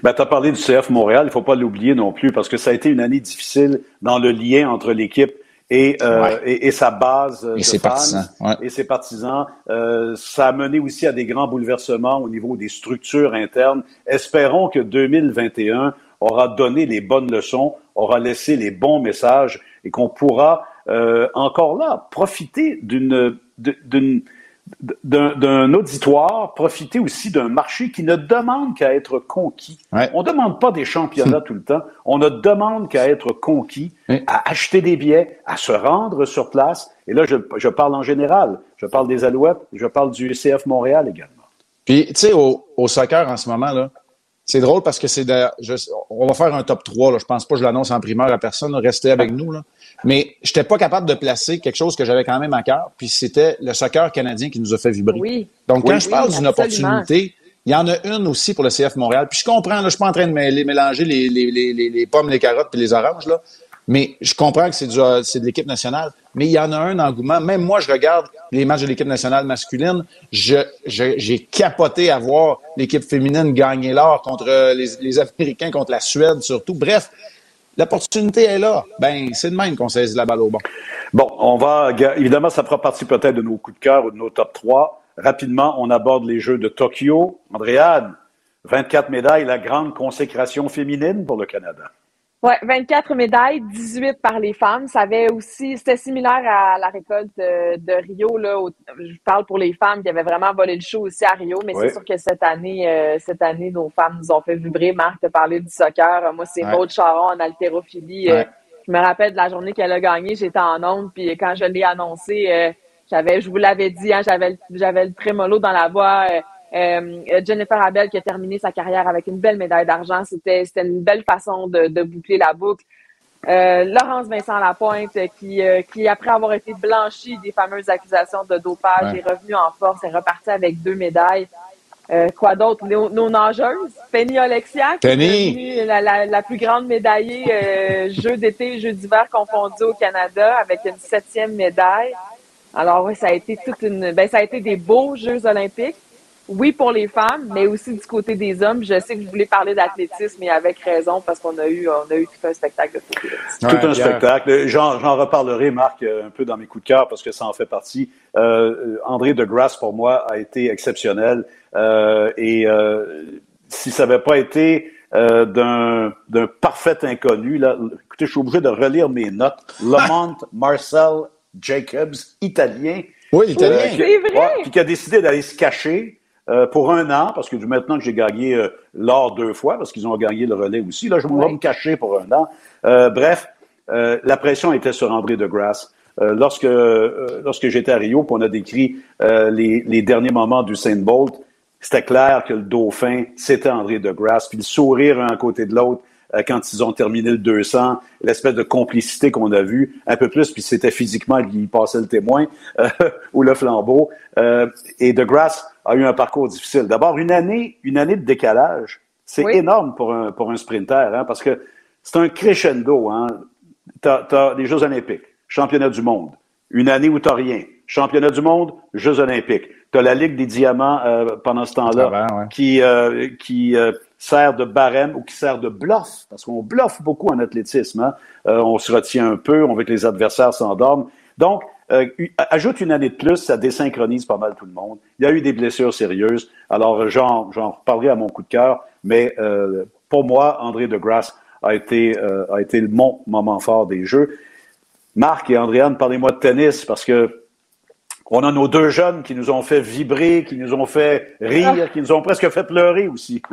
Ben, tu as parlé du CF Montréal, il faut pas l'oublier non plus, parce que ça a été une année difficile dans le lien entre l'équipe et, euh, et, sa base et ses partisans, et ses partisans. Euh, ça a mené aussi à des grands bouleversements au niveau des structures internes. Espérons que 2021 aura donné les bonnes leçons, aura laissé les bons messages et qu'on pourra euh, encore là profiter d'une d'une d'un auditoire, profiter aussi d'un marché qui ne demande qu'à être conquis. On ne demande pas des championnats tout le temps, on ne demande qu'à être conquis, à acheter des billets, à se rendre sur place. Et là, je, je, parle en général. Je parle des Alouettes, je parle du CF Montréal également. Puis, tu sais, au, au, soccer en ce moment, là, c'est drôle parce que c'est on va faire un top 3. Là. Je pense pas que je l'annonce en primeur à personne. Restez avec nous. Là. Mais je n'étais pas capable de placer quelque chose que j'avais quand même à cœur. Puis c'était le soccer canadien qui nous a fait vibrer. Oui. Donc, quand je parle d'une opportunité, il y en a une aussi pour le CF Montréal. Puis je comprends, là, je suis pas en train de mélanger les, les, les, les, pommes, les carottes et les oranges. Là. Mais je comprends que c'est, de l'équipe nationale. Mais il y en a un engouement. Même moi, je regarde les matchs de l'équipe nationale masculine. Je, j'ai capoté à voir l'équipe féminine gagner l'or contre les, les, Américains, contre la Suède surtout. Bref, l'opportunité est là. Ben, c'est de même qu'on saisit la balle au bon. Bon, on va, évidemment, ça fera partie peut-être de nos coups de cœur ou de nos top 3. Rapidement, on aborde les Jeux de Tokyo. Andréane, 24 médailles, la grande consécration féminine pour le Canada. Oui, 24 médailles, 18 par les femmes. Ça avait aussi, c'était similaire à la récolte de, Rio. Là, je parle pour les femmes qui avaient vraiment volé le show aussi à Rio, mais c'est sûr que cette année, euh, cette année, nos femmes nous ont fait vibrer. Marc te parlé du soccer. Moi, c'est ouais. Maud Charon en haltérophilie. Euh, je me rappelle de la journée qu'elle a gagné, j'étais en onde, puis quand je l'ai annoncé, euh, j'avais, je vous l'avais dit, hein, j'avais, j'avais le trémolo dans la voix. Euh, Jennifer Abel qui a terminé sa carrière avec une belle médaille d'argent, c'était une belle façon de, de, boucler la boucle. Euh, Laurence Vincent Lapointe qui, euh, qui, après avoir été blanchie des fameuses accusations de dopage, est revenue en force et repartie avec deux médailles. Euh, quoi d'autre? Nos, nos, nageuses? Penny Alexia, qui est devenue la, la, la, plus grande médaillée euh, jeux d'été et jeux d'hiver confondus au Canada avec une septième médaille. Alors oui, ça a été toute une, ben ça a été des beaux Jeux olympiques oui pour les femmes, mais aussi du côté des hommes. Je sais que vous voulez parler d'athlétisme, mais avec raison, parce qu'on a eu, on a eu tout un spectacle de Tout un spectacle. J'en reparlerai, Marc, un peu dans mes coups de cœur, parce que ça en fait partie. Euh, André de Grasse, pour moi, a été exceptionnel. Euh, et euh, si ça n'avait pas été euh, d'un parfait inconnu, là, écoutez, je suis obligé de relire mes notes. Lamont Marcel Jacobs, italien. Oui, italien. Oui, c'est vrai. puis qui a décidé d'aller se cacher euh, pour un an, parce que maintenant que j'ai gagné euh, l'or deux fois, parce qu'ils ont gagné le relais aussi, là, je vais me cacher pour un an. Euh, bref, euh, la pression était sur André de Grasse. lorsque lorsque j'étais à Rio, on a décrit les, les, derniers moments du Saint Bolt, c'était clair que le dauphin, c'était André de Grasse, puis le sourire un côté de l'autre, quand ils ont terminé le 200, l'espèce de complicité qu'on a vue, un peu plus, puis c'était physiquement qu'il passait le témoin euh, ou le flambeau. Euh, et De Grasse a eu un parcours difficile. D'abord, une année, une année de décalage, c'est énorme pour un, pour un sprinter, hein, parce que c'est un crescendo. Hein. Tu as, les Jeux olympiques, championnat du monde, une année où tu rien, championnat du monde, Jeux olympiques. Tu as la Ligue des diamants euh, pendant ce temps-là qui, euh, qui euh, sert de barème ou qui sert de bluff, parce qu'on bluffe beaucoup en athlétisme. Hein? on se retient un peu, on veut que les adversaires s'endorment. Donc, ajoute une année de plus, ça désynchronise pas mal tout le monde. Il y a eu des blessures sérieuses. Alors, j'en reparlerai à mon coup de cœur, mais pour moi, André de Grasse a été, a été mon moment fort des Jeux. Marc et Andréane, parlez-moi de tennis, parce que on a nos deux jeunes qui nous ont fait vibrer, qui nous ont fait rire, ah. qui nous ont presque fait pleurer aussi.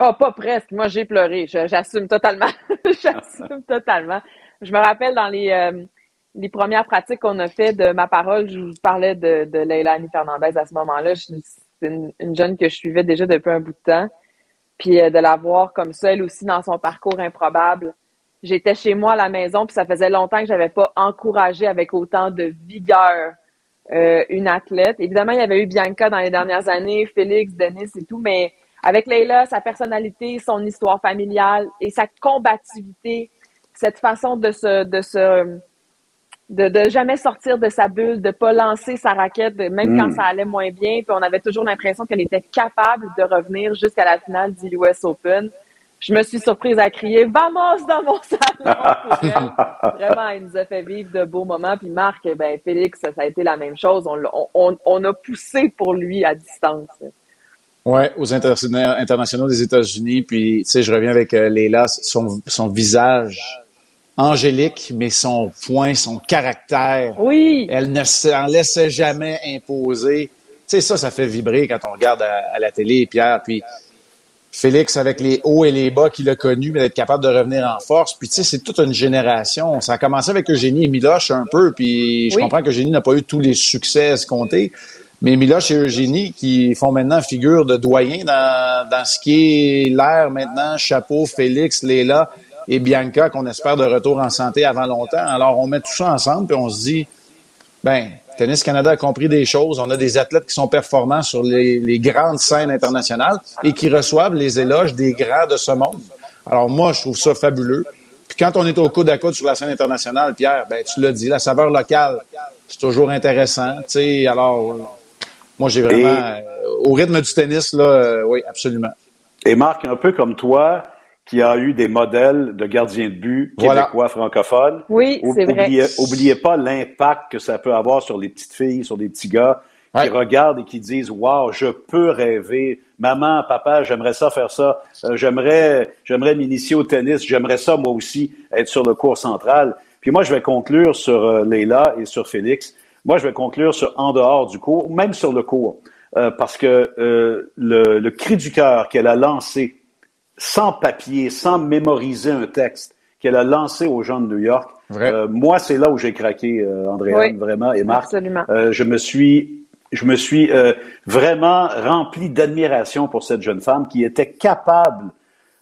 Oh, pas presque. Moi, j'ai pleuré. J'assume totalement. J'assume totalement. Je me rappelle dans les, euh, les premières pratiques qu'on a fait de ma parole, je vous parlais de, de Leila Annie Fernandez à ce moment-là. C'est une, une, jeune que je suivais déjà depuis un bout de temps. Puis euh, de la voir comme ça, elle aussi dans son parcours improbable. J'étais chez moi à la maison, puis ça faisait longtemps que j'avais pas encouragé avec autant de vigueur euh, une athlète. Évidemment, il y avait eu Bianca dans les dernières années, Félix, Denis et tout, mais avec Leila, sa personnalité, son histoire familiale et sa combativité, cette façon de se, de se, de, de jamais sortir de sa bulle, de pas lancer sa raquette, même quand mm. ça allait moins bien. Puis on avait toujours l'impression qu'elle était capable de revenir jusqu'à la finale du US Open je me suis surprise à crier Vamos dans mon salon Vraiment, il nous a fait vivre de beaux moments. Puis Marc, ben Félix, ça a été la même chose. On, on, on a poussé pour lui à distance. Oui, aux internationaux des États-Unis. Puis, tu sais, je reviens avec euh, Leila, son, son visage angélique, mais son point, son caractère, oui. elle ne s'en laissait jamais imposer. Tu sais, ça, ça fait vibrer quand on regarde à, la télé, Pierre. Puis Félix, avec les hauts et les bas qu'il a connus, mais d'être capable de revenir en force. Puis tu sais, c'est toute une génération. Ça a commencé avec Eugénie et Miloche un peu, puis je comprends que Eugénie n'a pas eu tous les succès escomptés. Mais Miloche et Eugénie, qui font maintenant figure de doyen dans, dans ce qui est l'air maintenant, Chapeau, Félix, Léla et Bianca, qu'on espère de retour en santé avant longtemps. Alors, on met tout ça ensemble, puis on se dit, ben, Tennis Canada a compris des choses. On a des athlètes qui sont performants sur les, les, grandes scènes internationales et qui reçoivent les éloges des grands de ce monde. Alors moi, je trouve ça fabuleux. Puis quand on est au coude à coude sur la scène internationale, Pierre, ben tu l'as dit, la saveur locale, c'est toujours intéressant. Tu sais, alors moi, j'ai vraiment, euh, au rythme du tennis, là, euh, oui, absolument. Et Marc, un peu comme toi, qui a eu des modèles de gardiens de but québécois francophones. Oui, c'est vrai. Oubliez pas l'impact que ça peut avoir sur les petites filles, sur les petits gars qui regardent et qui disent Wow, je peux rêver. Maman, papa, j'aimerais ça faire ça. Euh, j'aimerais, j'aimerais m'initier au tennis. J'aimerais ça, moi aussi, être sur le cours central. Puis moi, je vais conclure sur euh, Leila et sur Félix. Moi, je vais conclure sur en dehors du cours, même sur le cours, euh, parce que euh, le, le, cri du cœur qu'elle a lancé, sans papier, sans mémoriser un texte, qu'elle a lancé aux gens de New York, euh, moi, c'est là où j'ai craqué, euh, Andréane, vraiment, et Marc. Absolument. Euh, je me suis, je me suis vraiment rempli d'admiration pour cette jeune femme qui était capable,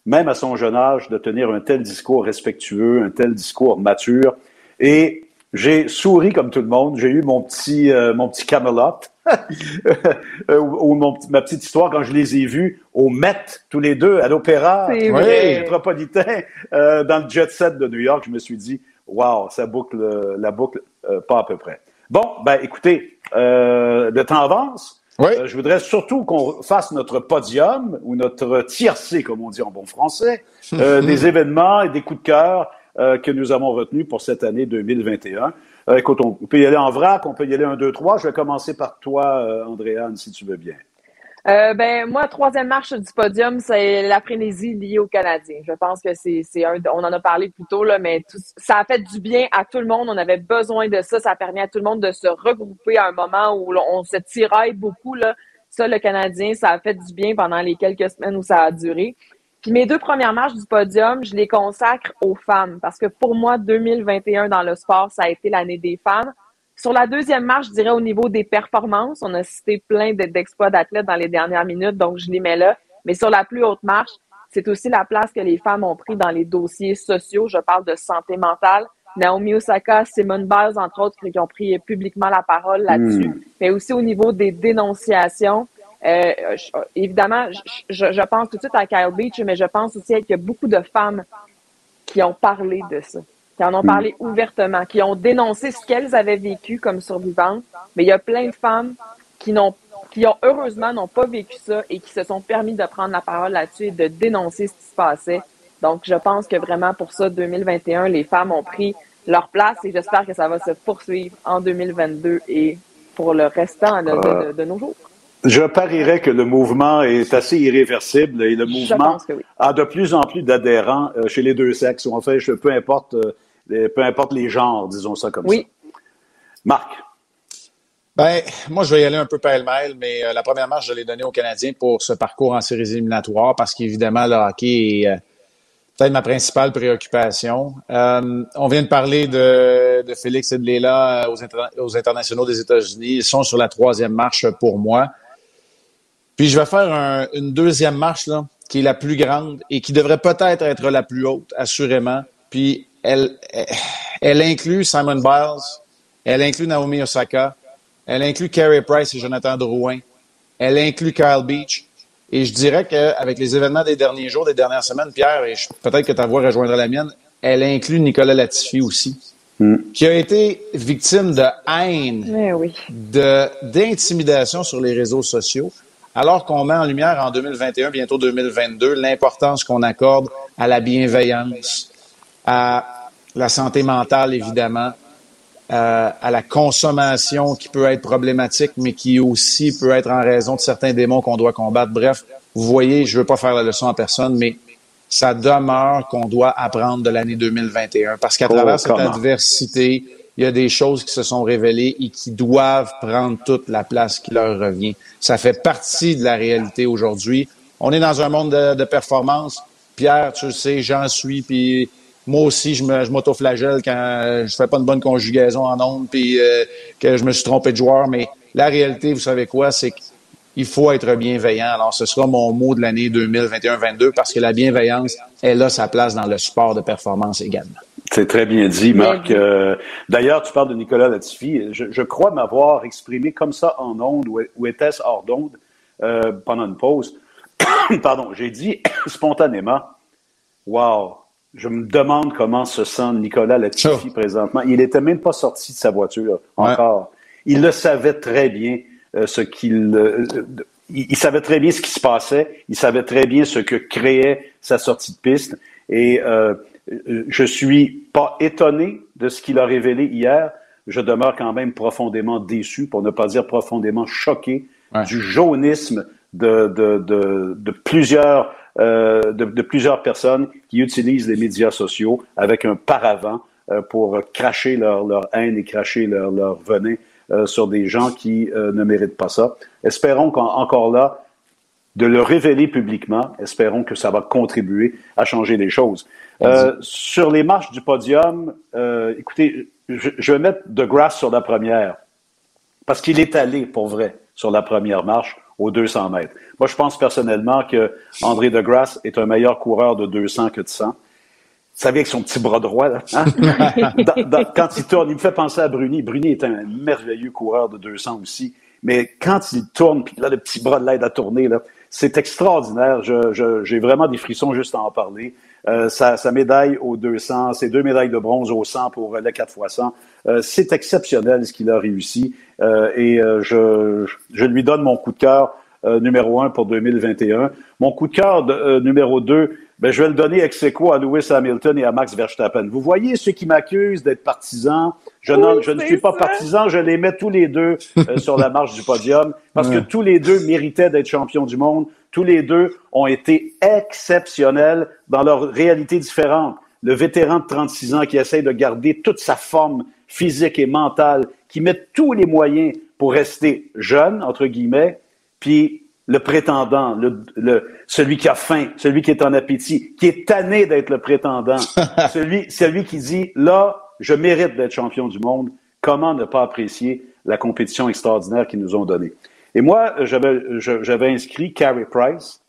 même à son jeune âge, de tenir un tel discours respectueux, un tel discours mature. Et j'ai souri comme tout le monde. J'ai eu mon petit, euh, mon petit Camelot euh, ou, mon, ma petite histoire quand je les ai vus au Met tous les deux à l'Opéra métropolitain euh, dans le jet set de New York. Je me suis dit, waouh, ça boucle la boucle pas à peu près. Bon, ben écoutez, le temps avance. je voudrais surtout qu'on fasse notre podium ou notre tiercé, comme on dit en bon français, des événements et des coups de cœur euh, que nous avons retenu pour cette année 2021. Euh, écoute, on peut y aller en vrac, on peut y aller un, deux, trois. Je vais commencer par toi, euh, Andréane, si tu veux bien. Euh, ben moi, troisième marche du podium, c'est la frénésie liée aux Canadiens. Je pense que c'est c'est un, on en a parlé plus tôt là, mais ça a fait du bien à tout le monde. On avait besoin de ça. Ça a permis à tout le monde de se regrouper à un moment où on se tiraille beaucoup là. Ça, le Canadien, ça a fait du bien pendant les quelques semaines où ça a duré. Puis mes deux premières marches du podium, je les consacre aux femmes parce que pour moi, 2021 dans le sport, ça a été l'année des femmes. Sur la deuxième marche, je dirais au niveau des performances, on a cité plein d'exploits d'athlètes dans les dernières minutes, donc je les mets là. Mais sur la plus haute marche, c'est aussi la place que les femmes ont pris dans les dossiers sociaux. Je parle de santé mentale. Naomi Osaka, Simone Biles, entre autres, qui ont pris publiquement la parole là-dessus. Hmm. Mais aussi au niveau des dénonciations. Euh, évidemment, je, je, pense tout de suite à Kyle Beach, mais je pense aussi qu'il y a beaucoup de femmes qui ont parlé de ça, qui en ont parlé mm. ouvertement, qui ont dénoncé ce qu'elles avaient vécu comme survivantes. Mais il y a plein de femmes qui n'ont qui ont heureusement n'ont pas vécu ça et qui se sont permis de prendre la parole là-dessus et de dénoncer ce qui se passait. Donc, je pense que vraiment pour ça, 2021, les femmes ont pris leur place et j'espère que ça va se poursuivre en 2022 et pour le restant de, de nos jours. Je parierais que le mouvement est assez irréversible et le mouvement a de plus en plus d'adhérents euh, chez les deux sexes, ou en fait, peu importe, euh, peu importe les genres, disons ça comme oui. ça. Marc. Ben, moi, je vais y aller un peu pêle-mêle, mais euh, la première marche, je l'ai donnée aux Canadiens pour ce parcours en séries éliminatoires parce qu'évidemment, le hockey est peut-être ma principale préoccupation. on vient de parler de, de Félix et de Léla aux, aux internationaux des États-Unis. Ils sont sur la troisième marche pour moi. Puis je vais faire une deuxième marche là, qui est la plus grande et qui devrait peut-être être la plus haute, assurément. Puis elle, elle, inclut Simon Biles, elle inclut Naomi Osaka, elle inclut Carey Price et Jonathan Drouin, elle inclut Kyle Beach. Et je dirais qu'avec les événements des derniers jours, des dernières semaines, Pierre, et peut-être que ta voix rejoindra la mienne, elle inclut Nicolas Latifi aussi, hmm. qui a été victime de haine, eh oui. de d'intimidation sur les réseaux sociaux alors qu'on met en lumière en 2021, bientôt 2022, l'importance qu'on accorde à la bienveillance, à la santé mentale, évidemment, euh, à la consommation qui peut être problématique, mais qui aussi peut être en raison de certains démons qu'on doit combattre. Bref, vous voyez, je ne veux pas faire la leçon à personne, mais ça demeure qu'on doit apprendre de l'année 2021 parce qu'à travers cette adversité, il y a des choses qui se sont révélées et qui doivent prendre toute la place qui leur revient. Ça fait partie de la réalité aujourd'hui. On est dans un monde de, performance. Pierre, tu le sais, j'en suis, puis moi aussi, je m'autoflagelle quand je fais pas une bonne conjugaison en ondes, puis euh, que je me suis trompé de joueur. Mais la réalité, vous savez quoi, c'est qu'il faut être bienveillant. Alors, ce sera mon mot de l'année 2021-22 parce que la bienveillance, elle a sa place dans le sport de performance également. C'est très bien dit, Marc. Euh, d'ailleurs, tu parles de Nicolas Latifi. Je, crois m'avoir exprimé comme ça en ondes ou, était-ce hors d'onde euh, pendant une pause. Pardon, j'ai dit spontanément, wow, je me demande comment se sent Nicolas Latifi présentement. Il n'était même pas sorti de sa voiture encore. Il le savait très bien euh, ce qu'il. Euh, il, savait très bien ce qui se passait. Il savait très bien ce que créait sa sortie de piste. Et euh, je suis pas étonné de ce qu'il a révélé hier. Je demeure quand même profondément déçu, pour ne pas dire profondément choqué, du jaunisme de, de, de, de plusieurs euh, de, de, plusieurs personnes qui utilisent les médias sociaux avec un paravent euh, pour cracher leur, leur, haine et cracher leur, leur venin euh, sur des gens qui ne méritent pas ça. Espérons qu'encore là, de le révéler publiquement, espérons que ça va contribuer à changer les choses. Sur les marches du podium, écoutez, je, je vais mettre De Grasse sur la première, parce qu'il est allé, pour vrai, sur la première marche aux 200 mètres. Moi, je pense personnellement que André Degrasse est un meilleur coureur de 200 que de 100. Vous savez, avec son petit bras droit, là, hein? quand il tourne, il me fait penser à Bruni. Bruni est un merveilleux coureur de 200 aussi. Mais quand il tourne, puis là, le petit bras de l'aide à tourner, là, c'est extraordinaire. j'ai vraiment des frissons juste à en parler. Euh, sa, médaille aux 200, ses deux médailles de bronze au 100 pour le 4 x 100, c'est exceptionnel ce qu'il a réussi. Euh, et euh, je, je, lui donne mon coup de cœur numéro un pour 2021. Mon coup de cœur numéro deux, ben, je vais le donner ex aequo à Lewis Hamilton et à Max Verstappen. Vous voyez ceux qui m'accusent d'être partisan. Je, je ne suis pas partisan, je les mets tous les deux sur la marche du podium parce que tous les deux méritaient d'être champions du monde. Tous les deux ont été exceptionnels dans leur réalité différente. Le vétéran de 36 ans qui essaye de garder toute sa forme physique et mentale, qui met tous les moyens pour rester jeune, entre guillemets, puis le prétendant, le, celui qui a faim, celui qui est en appétit, qui est tanné d'être le prétendant, celui, celui qui dit, là, je mérite d'être champion du monde, comment ne pas apprécier la compétition extraordinaire qu'ils nous ont donnée? Et moi, j'avais inscrit Carey Price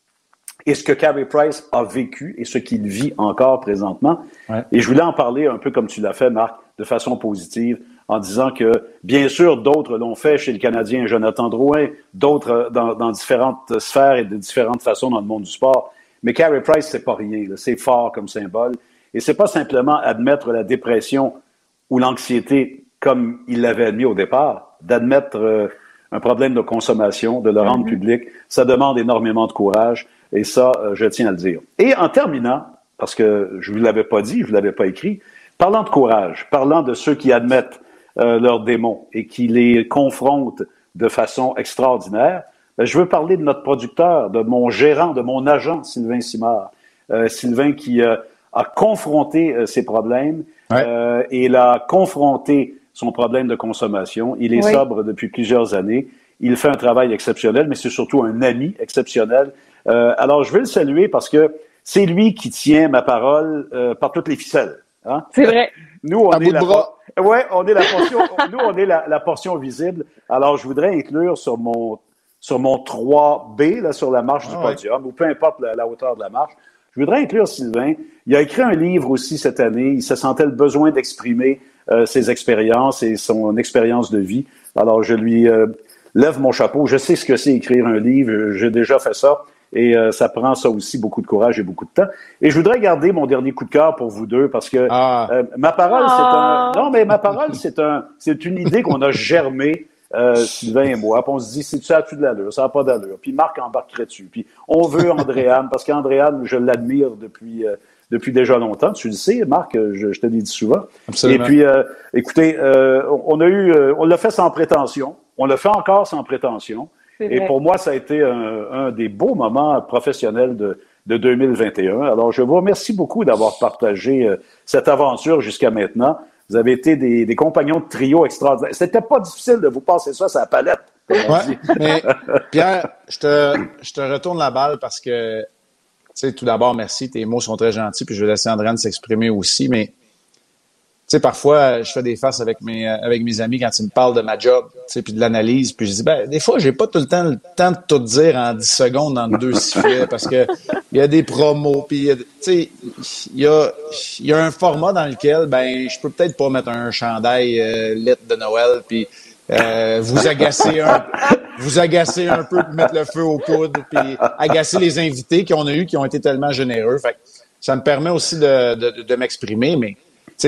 et ce que Carey Price a vécu et ce qu'il vit encore présentement. Et je voulais en parler un peu comme tu l'as fait, Marc, de façon positive, en disant que, bien sûr, d'autres l'ont fait chez le Canadien Jonathan Drouin, d'autres dans, dans, différentes sphères et de différentes façons dans le monde du sport. Mais Carey Price, c'est pas rien. C'est fort comme symbole. Et c'est pas simplement admettre la dépression ou l'anxiété comme il l'avait admis au départ, d'admettre euh, un problème de consommation, de le rendre mhm. public. Ça demande énormément de courage et ça, euh, je tiens à le dire. Et en terminant, parce que je ne vous l'avais pas dit, je ne vous l'avais pas écrit, parlant de courage, parlant de ceux qui admettent euh, leurs démons et qui les confrontent de façon extraordinaire, ben, je veux parler de notre producteur, de mon gérant, de mon agent, Sylvain Simard. Euh, Sylvain qui a confronté ces problèmes et l'a confronté son problème de consommation. Il est sobre depuis plusieurs années. Il fait un travail exceptionnel, mais c'est surtout un ami exceptionnel. Euh, alors, je veux le saluer parce que c'est lui qui tient ma parole euh, par toutes les ficelles. Hein? C'est vrai. Nous, on est la ouais, on est la portion. nous, on est la, portion visible. Alors, je voudrais inclure sur mon sur mon 3B là, sur la marche du ah podium, ou peu importe la, hauteur de la marche. Je voudrais inclure Sylvain. Il a écrit un livre aussi cette année. Il se sentait le besoin d'exprimer euh, ses expériences et son expérience de vie. Alors, je lui euh, lève mon chapeau. Je sais ce que c'est écrire un livre. J'ai déjà fait ça. Et euh, ça prend ça aussi beaucoup de courage et beaucoup de temps. Et je voudrais garder mon dernier coup de cœur pour vous deux parce que ah. ma parole, c'est un. Ah. Non, mais ma parole, c'est un, c'est une idée qu'on a germée. Sylvain et moi, puis on se dit, c'est ça a-tu de l'allure, ça n'a pas d'allure. Puis Marc embarquerait dessus. Puis on veut Andréane, parce qu'Andréane, je l'admire depuis depuis déjà longtemps. Tu le sais, Marc, je, te l'ai dit souvent. Absolument. Et puis, euh, écoutez, euh, on a eu, euh, on l'a fait sans prétention. On le fait encore sans prétention. Et pour moi, ça a été un, des beaux moments professionnels de, de 2021. Alors, je vous remercie beaucoup d'avoir partagé euh, cette aventure jusqu'à maintenant. Vous avez été des, compagnons de trio extraordinaires. C'était pas difficile de vous passer ça sur la palette. mais Pierre, je te, je te retourne la balle parce que, tu sais, tout d'abord, merci. Tes mots sont très gentils, puis je vais laisser Andréane s'exprimer aussi, mais sais, parfois, je fais des faces avec mes, euh, avec mes amis quand ils me parlent de ma job, tu sais, puis de l'analyse, puis je dis, ben, des fois, j'ai pas tout le temps le temps de tout dire en 10 secondes dans deux sifflets, parce que il y a des promos, puis, tu sais, il y a, y a un format dans lequel, ben, je peux peut-être pas mettre un chandail euh, de Noël, puis euh, vous agacer un, vous agacer un peu, mettre le feu aux poudres, puis agacer les invités qu'on a eu qui ont été tellement généreux. Fait ça me permet aussi de, de, de m'exprimer, mais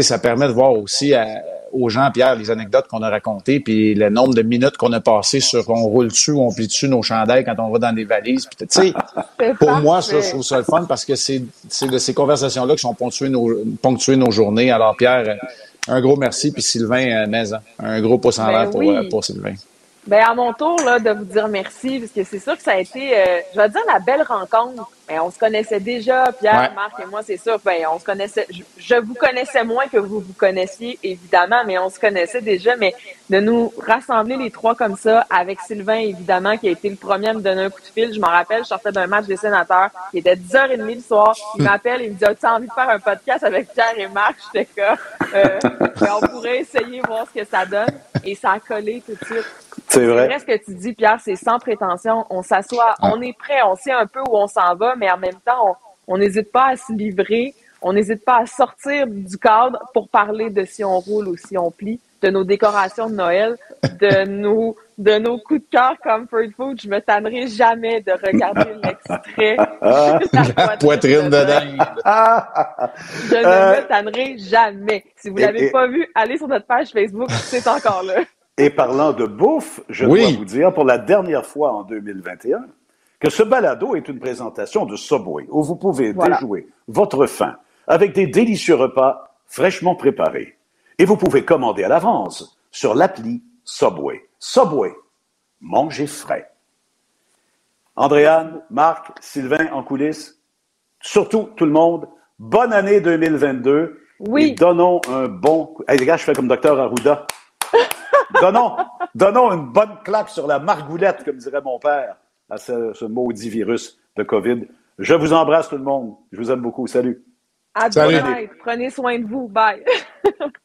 ça permet de voir aussi euh, aux gens, Pierre, les anecdotes qu'on a racontées, puis le nombre de minutes qu'on a passé sur on roule dessus, on plie dessus nos chandelles quand on va dans des valises. pour moi, ça, je trouve ça le fun parce que c'est de ces conversations-là qui sont ponctuées nos, ponctuées nos journées. Alors, Pierre, un gros merci, puis Sylvain Maison, un gros pouce en ben l'air pour, euh, pour Sylvain. Ben à mon tour là, de vous dire merci, parce que c'est sûr que ça a été, euh, je vais dire, la belle rencontre. Ben, on se connaissait déjà, Pierre, Marc et moi, c'est sûr. Ben, on se connaissait. Je, vous connaissais moins que vous vous connaissiez, évidemment, mais on se connaissait déjà. Mais de nous rassembler les trois comme ça, avec Sylvain, évidemment, qui a été le premier à me donner un coup de fil. Je m'en rappelle, je sortais d'un match des sénateurs. Il était 10h30 le soir. Il m'appelle, il me dit As-tu envie de faire un podcast avec Pierre et Marc? J'étais comme euh, ben, on pourrait essayer, voir ce que ça donne. Et ça a collé tout de suite. C'est vrai. vrai ce que tu dis, Pierre, c'est sans prétention. On s'assoit, on est prêt, on sait un peu où on s'en va, mais en même temps, on n'hésite pas à se livrer, on n'hésite pas à sortir du cadre pour parler de si on roule ou si on plie, de nos décorations de Noël, de nos de nos coups de cœur comme Food Food, je me tannerai jamais de regarder l'extrait. la poitrine de dingue. je ne me euh, tannerai jamais. Si vous l'avez pas vu, allez sur notre page Facebook, c'est encore là. Et parlant de bouffe, je dois vous dire pour la dernière fois en 2021 que ce balado est une présentation de Subway où vous pouvez déjouer votre faim avec des délicieux repas fraîchement préparés. Et vous pouvez commander à l'avance sur l'appli Subway. Subway, mangez frais. Andréane, Marc, Sylvain en coulisses, surtout tout le monde, bonne année 2022. Oui. Et donnons un bon. Hey, les gars, je fais comme docteur Arruda donnons, donnons une bonne claque sur la margoulette, comme dirait mon père, à ce, maudit virus de COVID. Je vous embrasse tout le monde. Je vous aime beaucoup. Salut. À Salut. Prenez soin de vous. Bye.